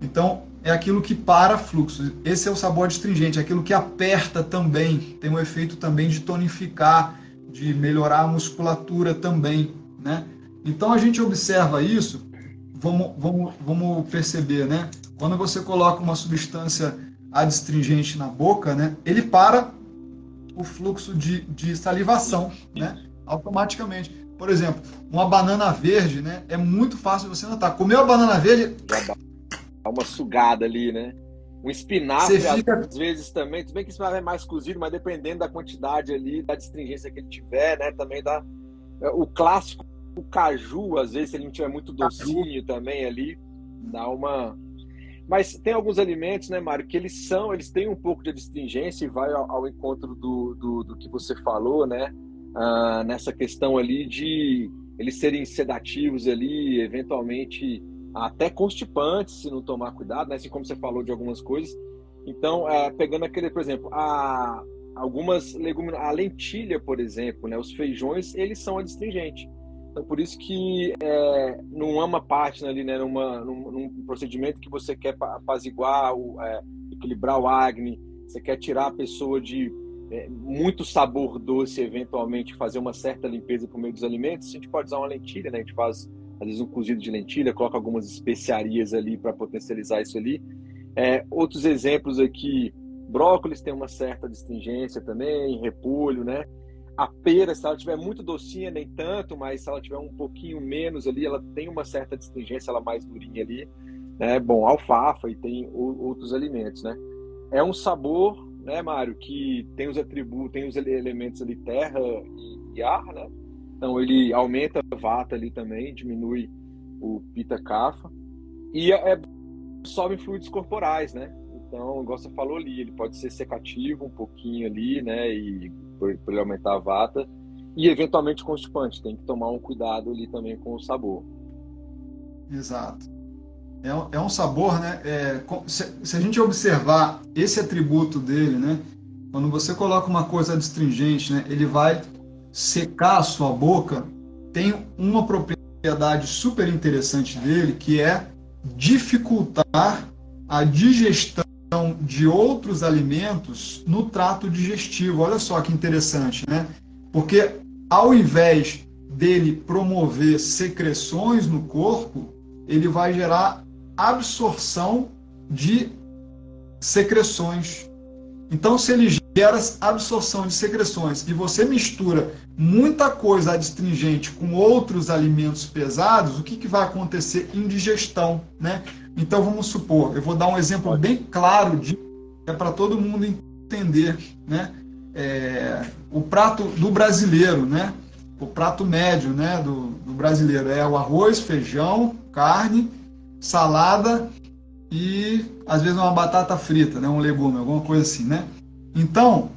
Então é aquilo que para fluxos. Esse é o sabor astringente, é aquilo que aperta também, tem um efeito também de tonificar, de melhorar a musculatura também, né? Então a gente observa isso, vamos, vamos, vamos perceber, né? Quando você coloca uma substância adstringente na boca, né? Ele para o fluxo de, de salivação, né? Automaticamente. Por exemplo, uma banana verde, né? É muito fácil você notar. Comeu a banana verde, dá uma sugada ali, né? Um espinafre, fica... às vezes também, tudo bem que o espinafre é mais cozido, mas dependendo da quantidade ali, da astringência que ele tiver, né? Também dá. É, o clássico, o caju, às vezes, se ele não tiver muito docinho também ali, dá uma. Mas tem alguns alimentos, né, Mário, que eles são, eles têm um pouco de astringência e vai ao, ao encontro do, do, do, que você falou, né? Ah, nessa questão ali de eles serem sedativos ali, eventualmente até constipantes se não tomar cuidado, né? assim como você falou de algumas coisas. Então, é, pegando aquele, por exemplo, a, algumas leguminosas, a lentilha, por exemplo, né? os feijões, eles são adstringentes. Então, por isso que é, numa parte ali, né, numa, num, num, procedimento que você quer apaziguar, o, é, equilibrar o acne, você quer tirar a pessoa de é, muito sabor doce, eventualmente fazer uma certa limpeza por meio dos alimentos, a gente pode usar uma lentilha, né? A gente faz às vezes um cozido de lentilha, coloca algumas especiarias ali para potencializar isso ali. É, outros exemplos aqui, brócolis tem uma certa distingência também, repolho, né? A pera, se ela tiver muito docinha, nem tanto, mas se ela tiver um pouquinho menos ali, ela tem uma certa distingência, ela mais durinha ali. Né? Bom, alfafa e tem outros alimentos, né? É um sabor, né, Mário, que tem os atributos, tem os elementos ali, terra e, e ar, né? Então ele aumenta a vata ali também, diminui o pita kapha e é, sobe fluidos corporais, né? Então, igual você falou ali, ele pode ser secativo um pouquinho ali, né? E por ele aumentar a vata e eventualmente constipante. Tem que tomar um cuidado ali também com o sabor. Exato. É um, é um sabor, né? É, se, se, a gente observar esse atributo dele, né? Quando você coloca uma coisa astringente, né? Ele vai secar a sua boca, tem uma propriedade super interessante dele, que é dificultar a digestão de outros alimentos no trato digestivo. Olha só que interessante, né? Porque ao invés dele promover secreções no corpo, ele vai gerar absorção de secreções. Então, se ele gera absorção de secreções e você mistura muita coisa adstringente com outros alimentos pesados, o que, que vai acontecer? Indigestão, né? Então vamos supor, eu vou dar um exemplo bem claro de é para todo mundo entender, né? É, o prato do brasileiro, né? O prato médio, né? Do, do brasileiro é o arroz, feijão, carne, salada e às vezes uma batata frita, né? Um legume, alguma coisa assim, né? Então,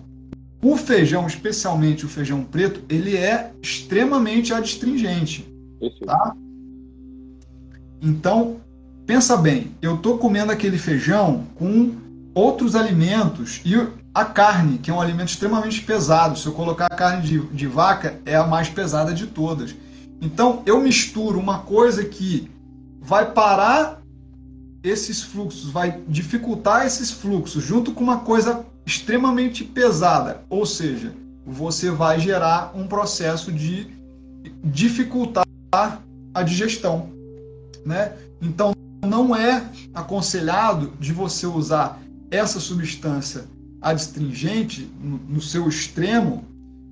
o feijão, especialmente o feijão preto, ele é extremamente adstringente. Tá? Então, pensa bem, eu estou comendo aquele feijão com outros alimentos e a carne, que é um alimento extremamente pesado. Se eu colocar a carne de, de vaca, é a mais pesada de todas. Então, eu misturo uma coisa que vai parar esses fluxos, vai dificultar esses fluxos, junto com uma coisa extremamente pesada, ou seja, você vai gerar um processo de dificultar a digestão, né? Então não é aconselhado de você usar essa substância adstringente no, no seu extremo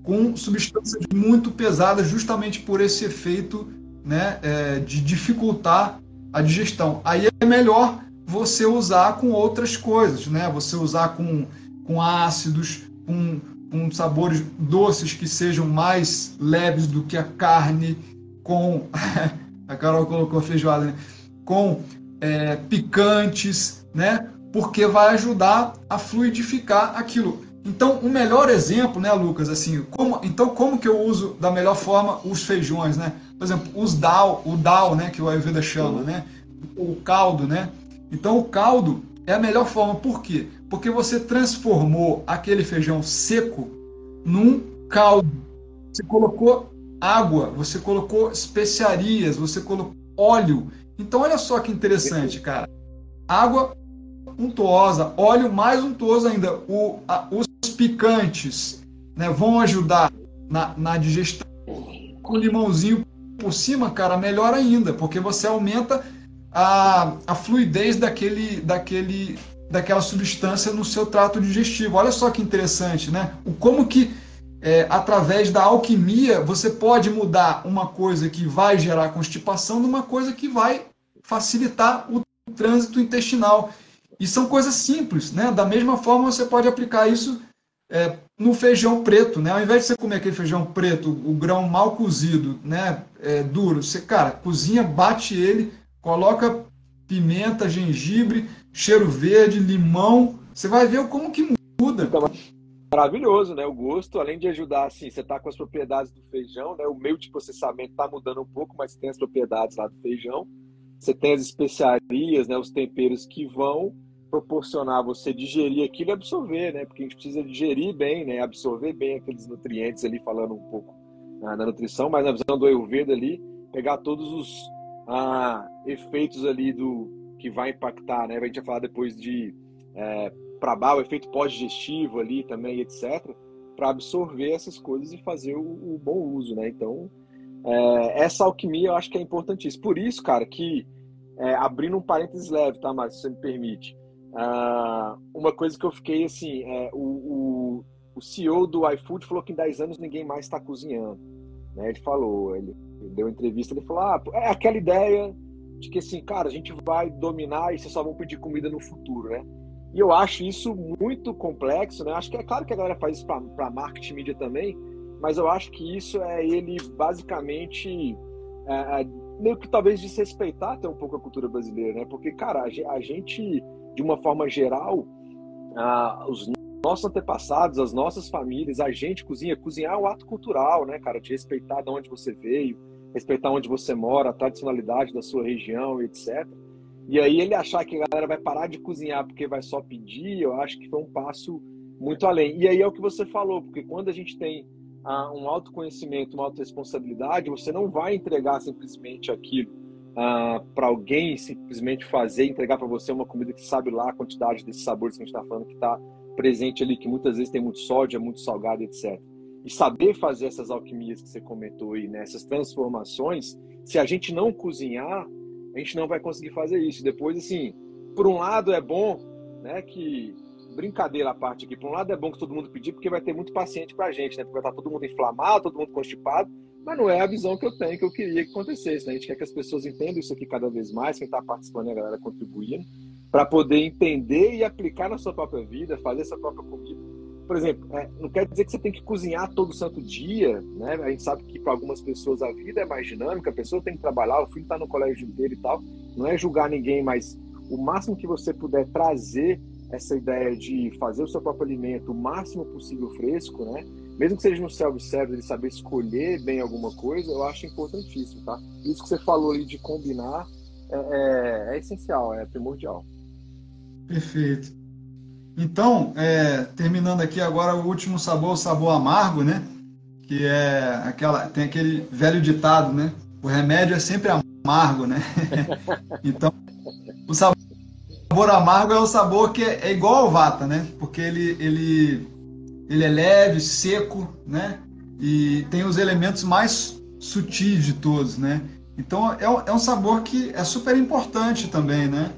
com substâncias muito pesadas, justamente por esse efeito né, é, de dificultar a digestão. Aí é melhor você usar com outras coisas, né? Você usar com com ácidos, com, com sabores doces que sejam mais leves do que a carne, com a Carol colocou feijoada, né? com é, picantes, né? Porque vai ajudar a fluidificar aquilo. Então, o melhor exemplo, né, Lucas, assim, como, então como que eu uso da melhor forma os feijões, né? Por exemplo, os dal, o dal, né, que o Ayurveda chama, né? O caldo, né? Então, o caldo é a melhor forma. Por quê? Porque você transformou aquele feijão seco num caldo. Você colocou água, você colocou especiarias, você colocou óleo. Então, olha só que interessante, cara. Água untuosa, óleo mais untuoso ainda. O, a, os picantes né, vão ajudar na, na digestão. Com limãozinho por cima, cara, melhor ainda, porque você aumenta a, a fluidez daquele, daquele, daquela substância no seu trato digestivo. Olha só que interessante, né? O como que é, através da alquimia você pode mudar uma coisa que vai gerar constipação numa coisa que vai facilitar o trânsito intestinal. E são coisas simples, né? Da mesma forma você pode aplicar isso é, no feijão preto, né? Ao invés de você comer aquele feijão preto, o grão mal cozido, né? É, duro, você, cara, cozinha, bate ele, coloca pimenta, gengibre, cheiro verde, limão. Você vai ver como que muda. Então, maravilhoso, né? O gosto, além de ajudar, assim, você tá com as propriedades do feijão, né? O meio de processamento tá mudando um pouco, mas tem as propriedades lá do feijão. Você tem as especiarias, né? Os temperos que vão proporcionar você digerir aquilo e absorver, né? Porque a gente precisa digerir bem, né? Absorver bem aqueles nutrientes ali, falando um pouco na, na nutrição, mas na visão do Ayurveda ali, pegar todos os ah, efeitos ali do que vai impactar, né? A gente vai falar depois de é, para o efeito pós-digestivo ali também, etc., para absorver essas coisas e fazer o, o bom uso, né? Então, é, essa alquimia eu acho que é importantíssima. Por isso, cara, que é, abrindo um parênteses leve, tá, Márcio, se você me permite, Uh, uma coisa que eu fiquei assim, é, o, o, o, CEO do iFood falou que em 10 anos ninguém mais está cozinhando. Né? Ele falou, ele, ele deu entrevista, ele falou, ah, é aquela ideia de que assim, cara, a gente vai dominar e vocês só vão pedir comida no futuro, né? E eu acho isso muito complexo, né? Acho que é claro que a galera faz isso para marketing mídia também, mas eu acho que isso é ele basicamente é, é, meio que talvez desrespeitar até um pouco a cultura brasileira, né? Porque, cara, a gente de uma forma geral, ah, os nossos antepassados, as nossas famílias, a gente cozinha. Cozinhar é um ato cultural, né, cara? De respeitar de onde você veio, respeitar onde você mora, a tradicionalidade da sua região, etc. E aí ele achar que a galera vai parar de cozinhar porque vai só pedir, eu acho que foi um passo muito além. E aí é o que você falou, porque quando a gente tem ah, um autoconhecimento, uma autorresponsabilidade, você não vai entregar simplesmente aquilo uh, para alguém simplesmente fazer, entregar para você uma comida que sabe lá a quantidade desses sabores que a gente está falando, que está presente ali, que muitas vezes tem muito sódio, é muito salgado, etc. E saber fazer essas alquimias que você comentou aí, né? essas transformações, se a gente não cozinhar, a gente não vai conseguir fazer isso. Depois, assim, por um lado é bom, né, que brincadeira a parte aqui. Por um lado é bom que todo mundo pedir, porque vai ter muito paciente pra gente, né? Porque vai estar todo mundo inflamado, todo mundo constipado, mas não é a visão que eu tenho, que eu queria que acontecesse. Né? A gente quer que as pessoas entendam isso aqui cada vez mais, quem está participando a galera contribuindo, para poder entender e aplicar na sua própria vida, fazer sua própria comida. Por exemplo, é, não quer dizer que você tem que cozinhar todo santo dia, né? A gente sabe que para algumas pessoas a vida é mais dinâmica, a pessoa tem que trabalhar, o filho está no colégio inteiro e tal. Não é julgar ninguém, mas o máximo que você puder trazer essa ideia de fazer o seu próprio alimento o máximo possível fresco, né? Mesmo que seja no self-service, ele saber escolher bem alguma coisa, eu acho importantíssimo, tá? Isso que você falou aí de combinar é, é, é essencial, é primordial. Perfeito. Então, é, terminando aqui agora o último sabor, o sabor amargo, né? Que é aquela, tem aquele velho ditado, né? O remédio é sempre amargo, né? então, o sabor amargo é o sabor que é, é igual ao vata, né? Porque ele, ele ele é leve, seco, né? E tem os elementos mais sutis de todos, né? Então é um, é um sabor que é super importante também, né?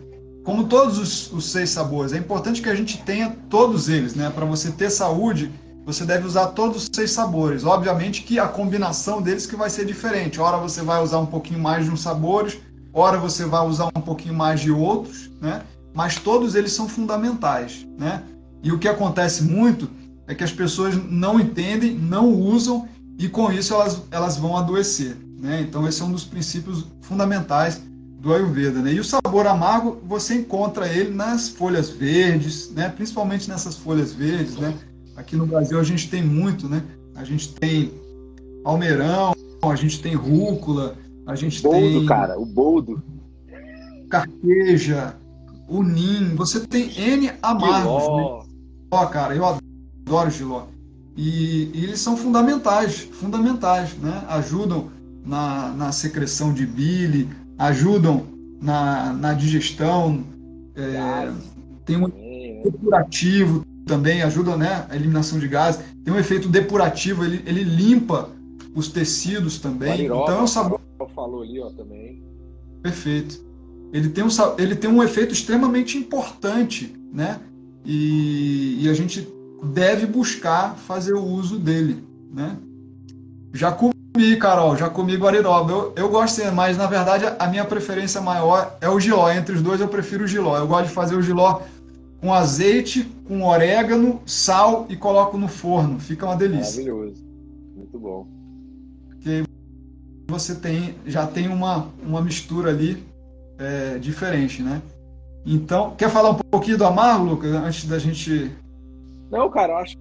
Como todos os, os, seis sabores, é importante que a gente tenha todos eles, né? Para você ter saúde, você deve usar todos os seis sabores. Obviamente que a combinação deles que vai ser diferente. Ora você vai usar um pouquinho mais de uns sabores, ora você vai usar um pouquinho mais de outros, né? Mas todos eles são fundamentais, né? E o que acontece muito é que as pessoas não entendem, não usam e com isso elas, elas vão adoecer. Né? Então esse é um dos princípios fundamentais do Ayurveda. Né? E o sabor amargo você encontra ele nas folhas verdes, né? principalmente nessas folhas verdes. Né? Aqui no Brasil a gente tem muito, né? a gente tem almeirão, a gente tem rúcula, a gente boldo, tem. cara, o boldo. Carqueja, o nim, você tem N amargos. Né? Ó, cara, eu giló. E, e, eles são fundamentais, fundamentais, né? Ajudam na, na secreção de bile, ajudam na, na digestão, é, tem um né? depurativo também, ajuda né, a eliminação de gases, tem um efeito depurativo, ele, ele limpa os tecidos também. então é um sabor. falou ali ó, também. Perfeito. Ele tem, um, ele tem um efeito extremamente importante, né? E, e a gente deve buscar fazer o uso dele, né? Já comi, Carol, já comi guariroba. Eu, eu gosto, mas na verdade a minha preferência maior é o giló. Entre os dois eu prefiro o giló. Eu gosto de fazer o giló com azeite, com orégano, sal e coloco no forno. Fica uma delícia. Maravilhoso. Muito bom. Porque você tem, já tem uma, uma mistura ali é, diferente, né? Então, quer falar um pouquinho do amargo, Lucas, antes da gente. Não, cara, acho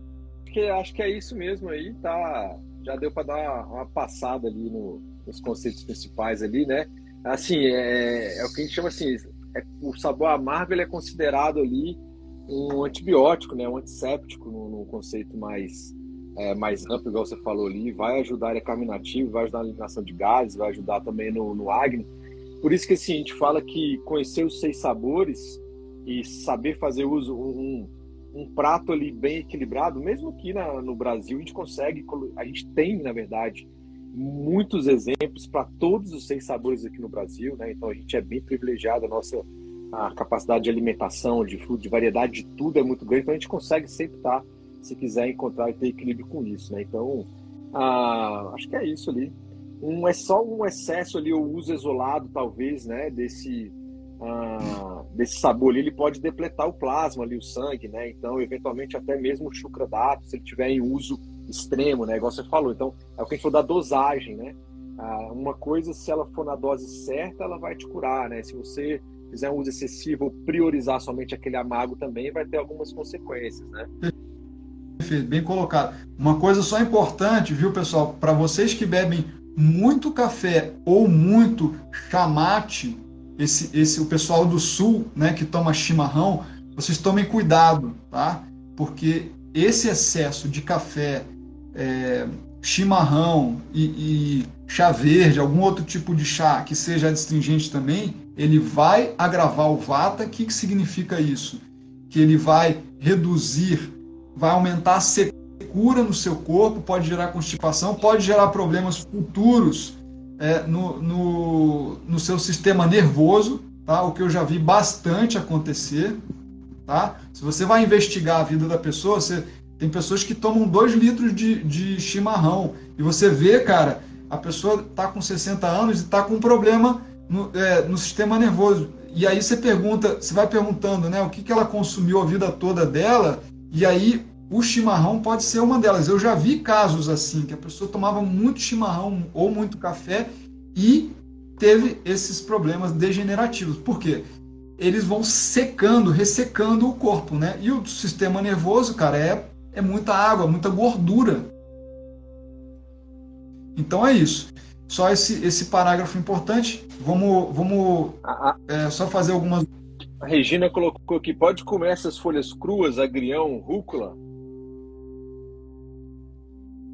que acho que é isso mesmo aí, tá? Já deu para dar uma passada ali no, nos conceitos principais ali, né? Assim, é, é o que a gente chama assim, é, o sabor amargo ele é considerado ali um antibiótico, né? Um antisséptico no, conceito mais é, mais amplo, igual você falou ali, vai ajudar a carminativo, vai ajudar na eliminação de gases, vai ajudar também no, no acne. Por isso que assim, a gente fala que conhecer os seis sabores e saber fazer uso um prato ali bem equilibrado, mesmo aqui na, no Brasil a gente consegue, a gente tem na verdade muitos exemplos para todos os seis sabores aqui no Brasil, né? Então a gente é bem privilegiado, a nossa a capacidade de alimentação, de fruto, de variedade, de tudo é muito grande, então a gente consegue sempre estar, tá, se quiser encontrar e ter equilíbrio com isso, né? Então, ah, acho que é isso ali um, é só um excesso ali, o uso isolado, talvez, né, desse, uh, desse sabor ali, ele pode depletar o plasma ali, o sangue, né, então, eventualmente, até mesmo o chucradato, se ele tiver em uso extremo, né, igual você falou, então, é o que a gente falou da dosagem, né, uh, uma coisa, se ela for na dose certa, ela vai te curar, né, se você fizer um uso excessivo priorizar somente aquele amargo também, vai ter algumas consequências, né. Perfeito, bem colocado. Uma coisa só importante, viu, pessoal, para vocês que bebem muito café ou muito chamate, esse, esse o pessoal do sul, né, que toma chimarrão, vocês tomem cuidado, tá? Porque esse excesso de café, é, chimarrão e, e, chá verde, algum outro tipo de chá que seja astringente também, ele vai agravar o vata. O que, que significa isso? Que ele vai reduzir, vai aumentar a secura cura no seu corpo, pode gerar constipação, pode gerar problemas futuros é, no, no, no, seu sistema nervoso, tá? o que eu já vi bastante acontecer. Tá? Se você vai investigar a vida da pessoa, você, tem pessoas que tomam 2 litros de, de chimarrão e você vê, cara, a pessoa está com 60 anos e está com um problema no, é, no, sistema nervoso. E aí você pergunta, você vai perguntando né, o que, que ela consumiu a vida toda dela, e aí o chimarrão pode ser uma delas. Eu já vi casos assim, que a pessoa tomava muito chimarrão ou muito café e teve esses problemas degenerativos. Por quê? Eles vão secando, ressecando o corpo, né? E o sistema nervoso, cara, é, é muita água, muita gordura. Então é isso. Só esse, esse parágrafo importante. Vamos, vamos é, só fazer algumas. A Regina colocou aqui: pode comer essas folhas cruas, agrião, rúcula?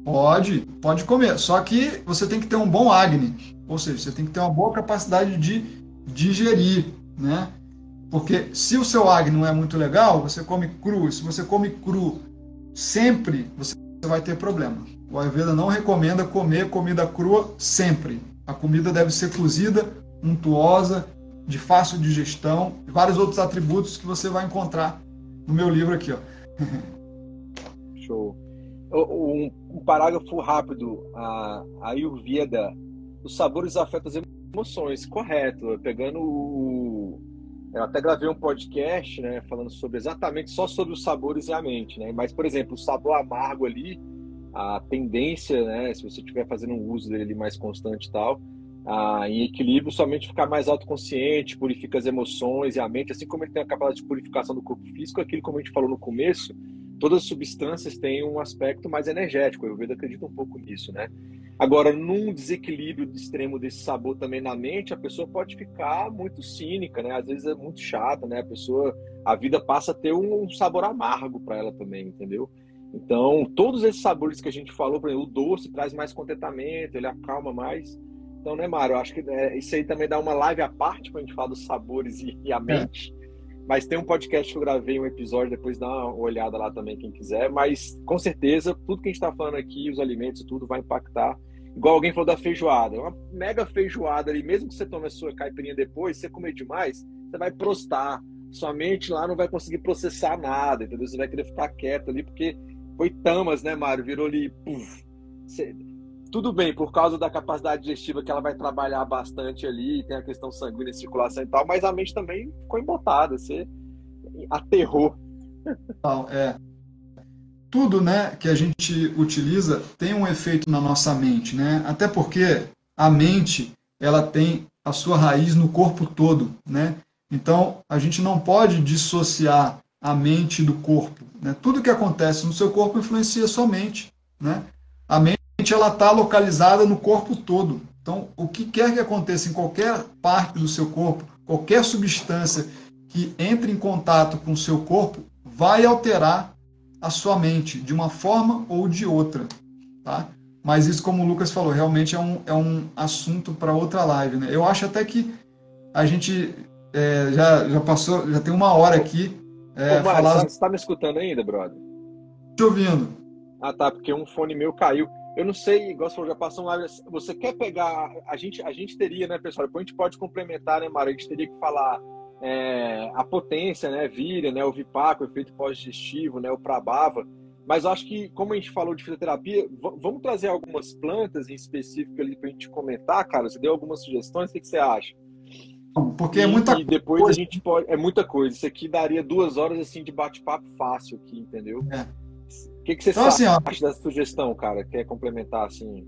Pode, pode comer. Só que você tem que ter um bom acne, ou seja, você tem que ter uma boa capacidade de digerir, né? Porque se o seu acne não é muito legal, você come cru. E se você come cru sempre, você vai ter problema. O Ayurveda não recomenda comer comida crua sempre. A comida deve ser cozida, untuosa, de fácil digestão e vários outros atributos que você vai encontrar no meu livro aqui, ó. Show um, um parágrafo rápido. A, a Ayurveda, os sabores afetam as emoções, correto. Pegando o, Eu até gravei um podcast, né, falando sobre exatamente só sobre os sabores e a mente, né? Mas, por exemplo, o sabor amargo ali, a tendência, né, se você estiver fazendo um uso dele mais constante e tal, ah, em equilíbrio, somente ficar mais autoconsciente, purifica as emoções e a mente, assim como ele tem a capacidade de purificação do corpo físico, aquilo como a gente falou no começo, todas as substâncias têm um aspecto mais energético. Eu vejo acredito um pouco nisso, né? Agora, num desequilíbrio de extremo desse sabor também na mente, a pessoa pode ficar muito cínica, né? Às vezes é muito chata, né? A pessoa, a vida passa a ter um sabor amargo para ela também, entendeu? Então, todos esses sabores que a gente falou, por exemplo, o doce traz mais contentamento, ele acalma mais. Então, né, Mário? Eu acho que é, isso aí também dá uma live à parte para a gente falar dos sabores e, e a é. mente. É. Mas tem um podcast que eu gravei, um episódio, depois dá uma olhada lá também, quem quiser. Mas, com certeza, tudo que a gente está falando aqui, os alimentos, tudo vai impactar. Igual alguém falou da feijoada. Uma mega feijoada ali, mesmo que você tome a sua caipirinha depois, se você comer demais, você vai prostar. Sua mente lá não vai conseguir processar nada, entendeu? Você vai querer ficar quieto ali, porque foi tamas, né, Mário? Virou ali, puf. Você tudo bem, por causa da capacidade digestiva que ela vai trabalhar bastante ali, tem a questão sanguínea, circulação e tal, mas a mente também ficou embotada, você aterrou. Não, é. Tudo né, que a gente utiliza tem um efeito na nossa mente, né? Até porque a mente ela tem a sua raiz no corpo todo, né? Então a gente não pode dissociar a mente do corpo. Né? Tudo que acontece no seu corpo influencia a sua mente, né? A mente ela está localizada no corpo todo. Então, o que quer que aconteça em qualquer parte do seu corpo, qualquer substância que entre em contato com o seu corpo, vai alterar a sua mente de uma forma ou de outra, tá? Mas isso, como o Lucas falou, realmente é um, é um assunto para outra live, né? Eu acho até que a gente é, já, já passou, já tem uma hora aqui. É, Ô, falar... Você está me escutando ainda, brother? Te ouvindo. Ah, tá, porque um fone meu caiu. Eu não sei, igual você falou, já passou live. Você quer pegar. A gente, a gente teria, né, pessoal? Depois a gente pode complementar, né, Mário? A gente teria que falar é, a potência, né? Vira, né? O Vipaco, o efeito pós-digestivo, né? O Prabava. Mas acho que, como a gente falou de fitoterapia, vamos trazer algumas plantas em específico ali para a gente comentar, cara. Você deu algumas sugestões, o que, que você acha? Porque é muita e depois coisa. a gente pode. É muita coisa. Isso aqui daria duas horas assim de bate-papo fácil aqui, entendeu? É. O que, que você então, assim, acha ó, dessa sugestão, cara? Quer complementar assim?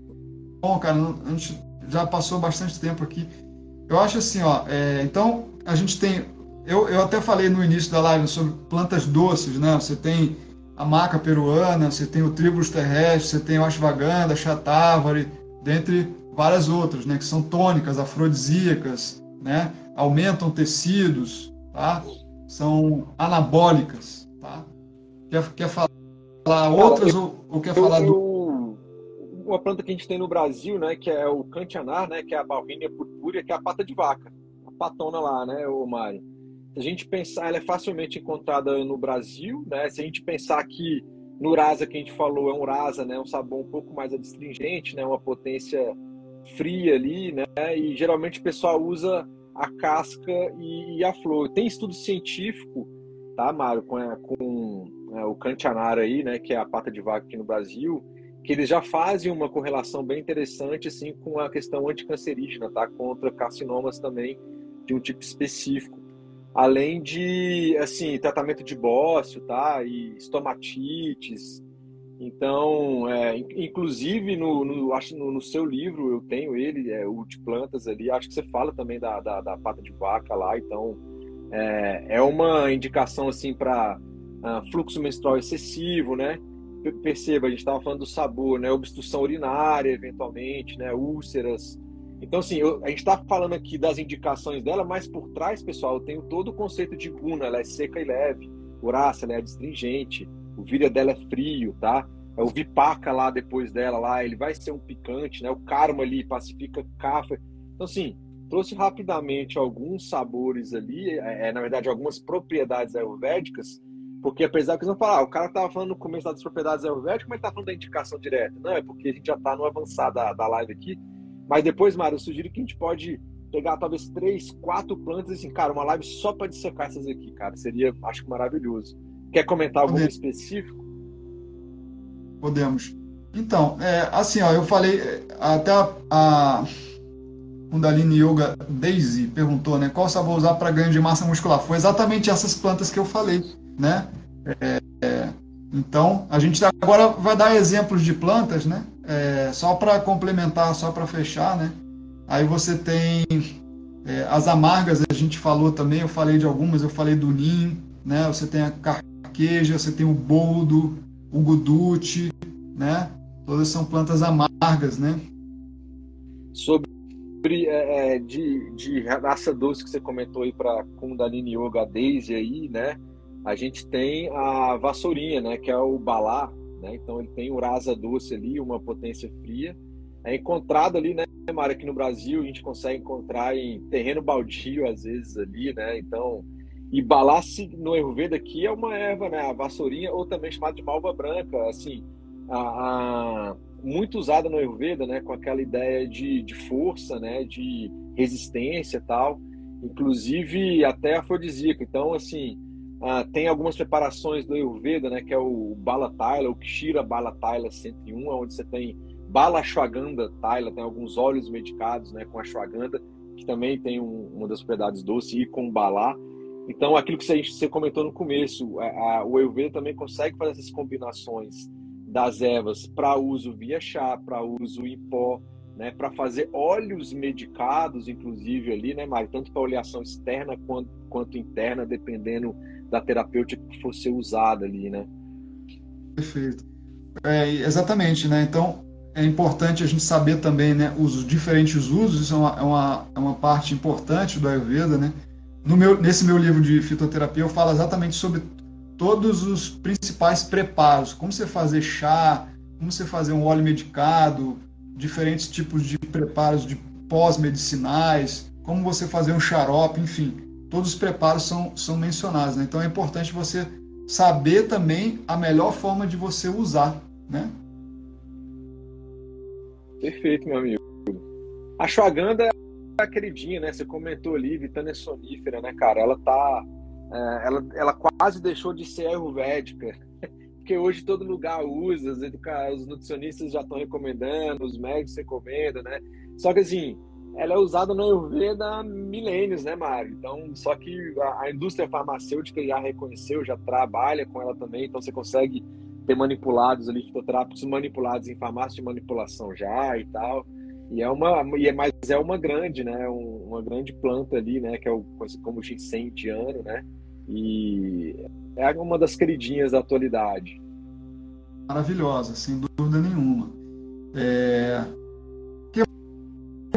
Bom, cara, a gente já passou bastante tempo aqui. Eu acho assim, ó. É, então, a gente tem. Eu, eu até falei no início da live sobre plantas doces, né? Você tem a maca peruana, você tem o tribulus terrestre, você tem o ashwagandha, chatavari, dentre várias outras, né? Que são tônicas, afrodisíacas, né? Aumentam tecidos, tá? São anabólicas, tá? Quer, quer falar? Falar outras ou, ou, quer eu, falar do. Uma planta que a gente tem no Brasil, né, que é o cantianar, né, que é a Balrinia purpúrea, que é a pata de vaca, a patona lá, né, o Mari. Se a gente pensar, ela é facilmente encontrada no Brasil, né? Se a gente pensar que no Urasa que a gente falou é um Urasa, né, um sabor um pouco mais adstringente, né, uma potência fria ali, né? E geralmente o pessoal usa a casca e, e a flor. Tem estudo científico, tá, Mário, com, com né, o Cantianara aí, né, que é a pata de vaca aqui no Brasil, que eles já fazem uma correlação bem interessante assim com a questão anticancerígena, tá? Contra carcinomas também de um tipo específico. Além de, assim, tratamento de bócio, tá? E estomatites. Então, é, inclusive no, no, acho no, no, seu livro eu tenho ele, é, o de plantas ali, acho que você fala também da, da, da pata de vaca lá, então é, é uma indicação assim para ah, fluxo menstrual excessivo, né? Perceba, a gente estava falando do sabor, né? Obstrução urinária, eventualmente, né? Úlceras. Então, assim, eu, a gente está falando aqui das indicações dela, mas por trás, pessoal, eu tenho todo o conceito de guna. Ela é seca e leve. Urácea, ela é adstringente. O víria dela é frio, tá? O vipaca lá depois dela, lá, ele vai ser um picante, né? O karma ali pacifica kafa. Então, assim, trouxe rapidamente alguns sabores ali, é, é na verdade, algumas propriedades ayurvédicas porque apesar que eles vão falar, ah, o cara tava falando no começo das propriedades ayurvédicas, mas tá falando da indicação direta. Não, é porque a gente já tá no avançado da, da live aqui. Mas depois, Mário, eu sugiro que a gente pode pegar talvez três, quatro plantas e assim, cara, uma live só para dissecar essas aqui, cara. Seria, acho que maravilhoso. Quer comentar algum Podemos. específico? Podemos. Então, é, assim, ó, eu falei até a, a Kundalini Yoga Daisy perguntou, né? Qual sabor usar para ganho de massa muscular? Foi exatamente essas plantas que eu falei, né? É, é, então, a gente agora vai dar exemplos de plantas, né? É, só para complementar, só para fechar, né? Aí você tem é, as amargas, a gente falou também, eu falei de algumas, eu falei do nim, né? Você tem a carqueja, você tem o boldo, o gudute, né? Todas são plantas amargas, né? Sobre é, é, de, de raça doce que você comentou aí para Kundalini Yoga Daisy aí, né? A gente tem a vassourinha, né? Que é o balá, né? Então ele tem o rasa doce ali, uma potência fria. É encontrado ali, né, Mário, aqui no Brasil, a gente consegue encontrar em terreno baldio, às vezes, ali, né? Então, e balá no Ayurveda aqui é uma erva, né? A vassourinha, ou também chamada de malva branca, assim, a, a muito usada no Ayurveda, né, com aquela ideia de, de força, né, de resistência e tal, inclusive até afrodisíaca. Então, assim, uh, tem algumas preparações do Ayurveda, né, que é o Bala Taila, o Kshira Bala Taila 101, onde você tem Bala Ashwagandha Taila, tem alguns óleos medicados, né, com ashwagandha, que também tem um, uma das propriedades doce, e com Bala. Então, aquilo que você, você comentou no começo, a, a, o Ayurveda também consegue fazer essas combinações das ervas para uso via chá, para uso em pó, né, para fazer óleos medicados, inclusive ali, né, Mário, tanto para oleação externa quanto, quanto interna, dependendo da terapêutica que for ser usada ali, né? Perfeito. É, exatamente, né? Então é importante a gente saber também, né, os diferentes usos. Isso é uma, é uma, é uma parte importante do Ayurveda, né? No meu, nesse meu livro de fitoterapia eu falo exatamente sobre todos os principais preparos, como você fazer chá, como você fazer um óleo medicado, diferentes tipos de preparos de pós-medicinais, como você fazer um xarope, enfim, todos os preparos são, são mencionados. Né? Então é importante você saber também a melhor forma de você usar, né? Perfeito, meu amigo. A Ashwagandha é a queridinha, né? Você comentou ali, vitânia sonífera, né, cara? Ela tá é, ela, ela quase deixou de ser ayurvédica, porque hoje todo lugar usa, os nutricionistas já estão recomendando, os médicos recomendam, né? Só que assim, ela é usada no Ayurveda há milênios, né, Mário? Então, só que a, a, indústria farmacêutica já reconheceu, já trabalha com ela também, então você consegue ter manipulados ali, fitoterápicos manipulados em farmácia de manipulação já e tal. E é uma, e é, mas é uma grande, né? Um, uma grande planta ali, né? Que é o como o ginseng indiano, né? E é uma das queridinhas da atualidade. Maravilhosa, sem dúvida nenhuma. É...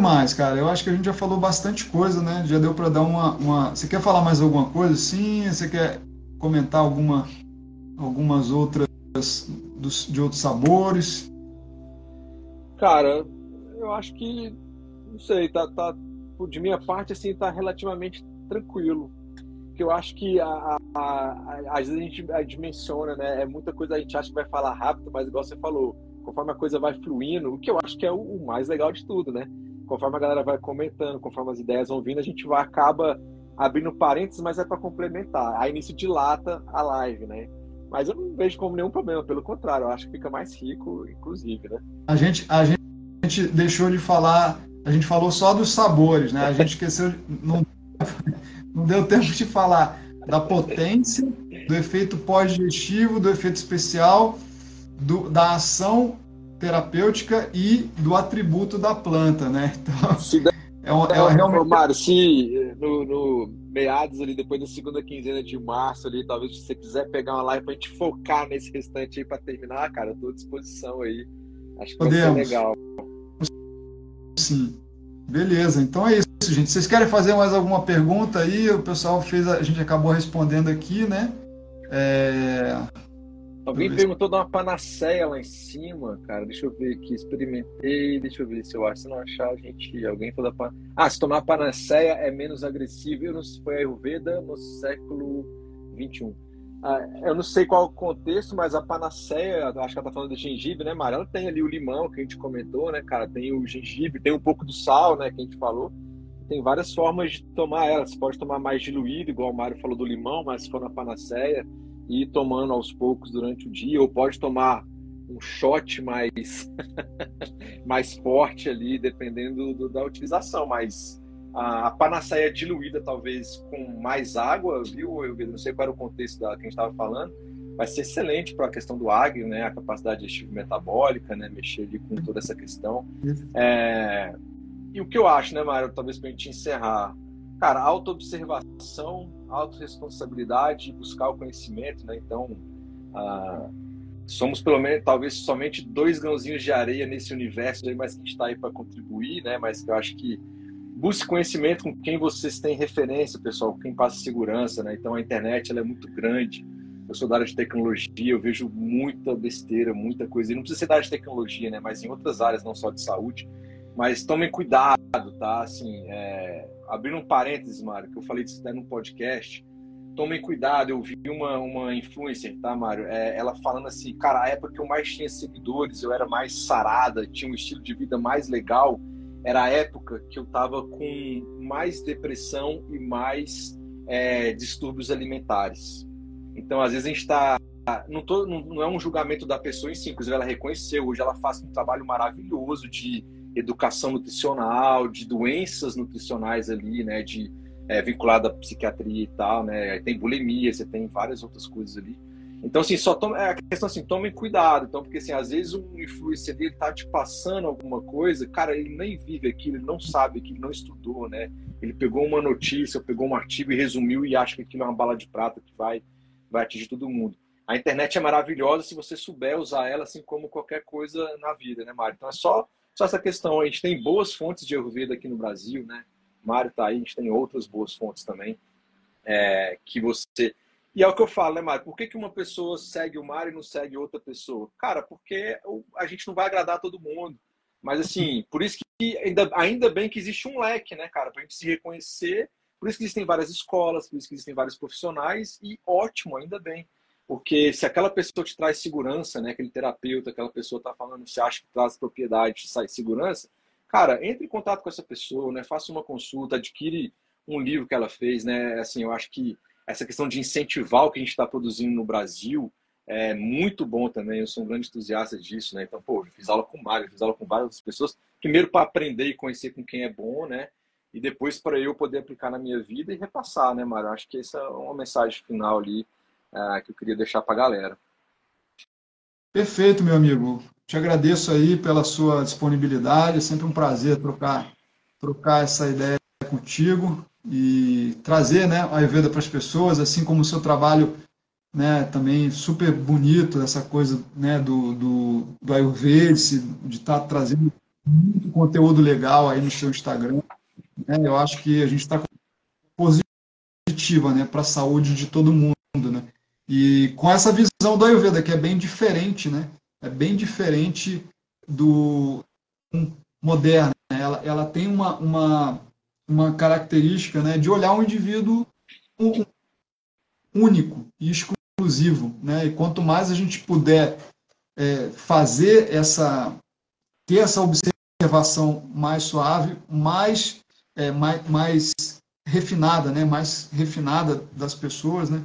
Mais, cara? Eu acho que a gente já falou bastante coisa, né? Já deu para dar uma, uma. Você quer falar mais alguma coisa? Sim. Você quer comentar alguma, algumas outras dos, de outros sabores? Cara, eu acho que não sei, tá, tá de minha parte assim tá relativamente tranquilo que eu acho que a, a, a, às vezes a gente a dimensiona, né? É muita coisa a gente acha que vai falar rápido, mas igual você falou, conforme a coisa vai fluindo, o que eu acho que é o, o mais legal de tudo, né? Conforme a galera vai comentando, conforme as ideias vão vindo, a gente vai acaba abrindo parênteses, mas é para complementar. Aí nisso dilata a live, né? Mas eu não vejo como nenhum problema, pelo contrário, eu acho que fica mais rico, inclusive, né? A gente, a gente deixou de falar, a gente falou só dos sabores, né? A gente esqueceu, não, não deu tempo de falar da potência, do efeito pós-digestivo, do efeito especial, do, da ação terapêutica e do atributo da planta, né? Então, se der, é, um, é, realmente... Mário, se no, no, meados ali, depois da segunda quinzena de março ali, talvez se você quiser pegar uma live pra gente focar nesse restante aí pra terminar, cara, eu tô à disposição aí. Acho que Podemos. vai ser legal. Sim. Beleza, então é isso, gente. Vocês querem fazer mais alguma pergunta aí? O pessoal fez, a gente acabou respondendo aqui, né? É... Alguém perguntou de uma panaceia lá em cima, cara. Deixa eu ver aqui. Experimentei. Deixa eu ver se eu acho. Se não achar, a gente. Alguém falou da pan... Ah, se tomar panaceia é menos agressivo. Eu não sei se foi a Ayurveda no século XXI. Ah, eu não sei qual o contexto, mas a panaceia, acho que ela tá falando de gengibre, né, Mara? Ela tem ali o limão que a gente comentou, né, cara? Tem o gengibre, tem um pouco do sal, né, que a gente falou. Tem várias formas de tomar ela. Você pode tomar mais diluído, igual o Mário falou do limão, mas se for na panaceia, e ir tomando aos poucos durante o dia, ou pode tomar um shot mais mais forte ali, dependendo do, da utilização, mas a, a panaceia diluída, talvez com mais água, viu? Eu não sei qual era o contexto da que a gente estava falando, vai ser excelente para a questão do agro, né? A capacidade digestiva metabólica, né? Mexer ali com toda essa questão. É... E o que eu acho, né, Mário? Talvez para a gente encerrar. Cara, autoobservação, autorresponsabilidade, buscar o conhecimento, né? Então, ah, somos pelo menos, talvez, somente dois grãozinhos de areia nesse universo aí, mas que está aí para contribuir, né? Mas eu acho que busque conhecimento com quem vocês têm referência, pessoal, quem passa segurança, né? Então a internet ela é muito grande. Eu sou da área de tecnologia, eu vejo muita besteira, muita coisa. E não precisa ser da área de tecnologia, né? Mas em outras áreas, não só de saúde. Mas tomem cuidado, tá? Assim, é... abrindo um parênteses, Mário, que eu falei disso até no podcast. Tomem cuidado, eu vi uma, uma influencer, tá, Mário? É, ela falando assim, cara, a época que eu mais tinha seguidores, eu era mais sarada, tinha um estilo de vida mais legal era a época que eu estava com mais depressão e mais é, distúrbios alimentares. Então, às vezes a gente está não, não, não, é um julgamento da pessoa em si, inclusive ela reconheceu, hoje ela faz um trabalho maravilhoso de educação nutricional, de doenças nutricionais ali, né, de é, vinculada à psiquiatria e tal, né, tem bulimia, você tem várias outras coisas ali. Então, assim, só tome, é a questão assim, tomem cuidado. Então, porque assim, às vezes um influencer dele tá te passando alguma coisa, cara, ele nem vive aquilo, ele não sabe aquilo, não estudou, né? Ele pegou uma notícia, pegou um artigo e resumiu e acha que aquilo é uma bala de prata que vai, vai atingir todo mundo. A internet é maravilhosa se você souber usar ela assim como qualquer coisa na vida, né, Mário? Então é só, só essa questão. A gente tem boas fontes de Ayurveda aqui no Brasil, né? Mário tá aí, a gente tem outras boas fontes também. É, que você e é o que eu falo, né, Mário? Por que, que uma pessoa segue o Mário e não segue outra pessoa? Cara, porque a gente não vai agradar todo mundo. Mas, assim, por isso que ainda, ainda bem que existe um leque, né, cara? Pra gente se reconhecer. Por isso que existem várias escolas, por isso que existem vários profissionais. E ótimo, ainda bem. Porque se aquela pessoa te traz segurança, né? Aquele terapeuta, aquela pessoa tá falando, você acha que traz propriedade, sai segurança, cara, entre em contato com essa pessoa, né? Faça uma consulta, adquire um livro que ela fez, né? Assim, eu acho que essa questão de incentivar o que a gente está produzindo no Brasil é muito bom também. Eu sou um grande entusiasta disso, né? Então, pô, eu fiz aula com o Mário, fiz aula com várias pessoas. Primeiro para aprender e conhecer com quem é bom, né? E depois para eu poder aplicar na minha vida e repassar, né, Mário? Acho que essa é uma mensagem final ali é, que eu queria deixar para a galera. Perfeito, meu amigo. Te agradeço aí pela sua disponibilidade. É sempre um prazer trocar, trocar essa ideia contigo e trazer né, a Ayurveda para as pessoas, assim como o seu trabalho né, também super bonito, essa coisa né, do, do, do Ayurveda, de estar tá trazendo muito conteúdo legal aí no seu Instagram. Né, eu acho que a gente está positiva né, para a saúde de todo mundo. Né? E com essa visão do Ayurveda, que é bem diferente, né? é bem diferente do moderno. Né? Ela, ela tem uma, uma uma característica né, de olhar um indivíduo único e exclusivo. Né? E quanto mais a gente puder é, fazer essa, ter essa observação mais suave, mais, é, mais, mais refinada, né? mais refinada das pessoas, né?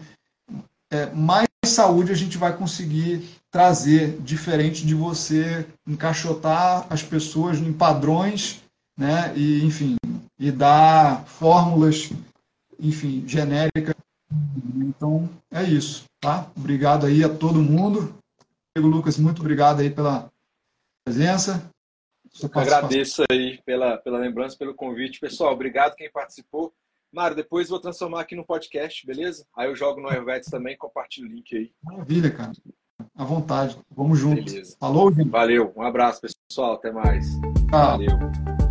É, mais saúde a gente vai conseguir trazer, diferente de você encaixotar as pessoas em padrões, né? E, enfim, e dar fórmulas, enfim, genéricas. Então, é isso, tá? Obrigado aí a todo mundo. Lucas, muito obrigado aí pela presença. Agradeço aí pela, pela lembrança, pelo convite. Pessoal, obrigado quem participou. Mário, depois vou transformar aqui no podcast, beleza? Aí eu jogo no Ayurvedes também, compartilho o link aí. Maravilha, cara. À vontade. Vamos juntos. Beleza. Falou, gente. Valeu. Um abraço, pessoal. Até mais. Valeu.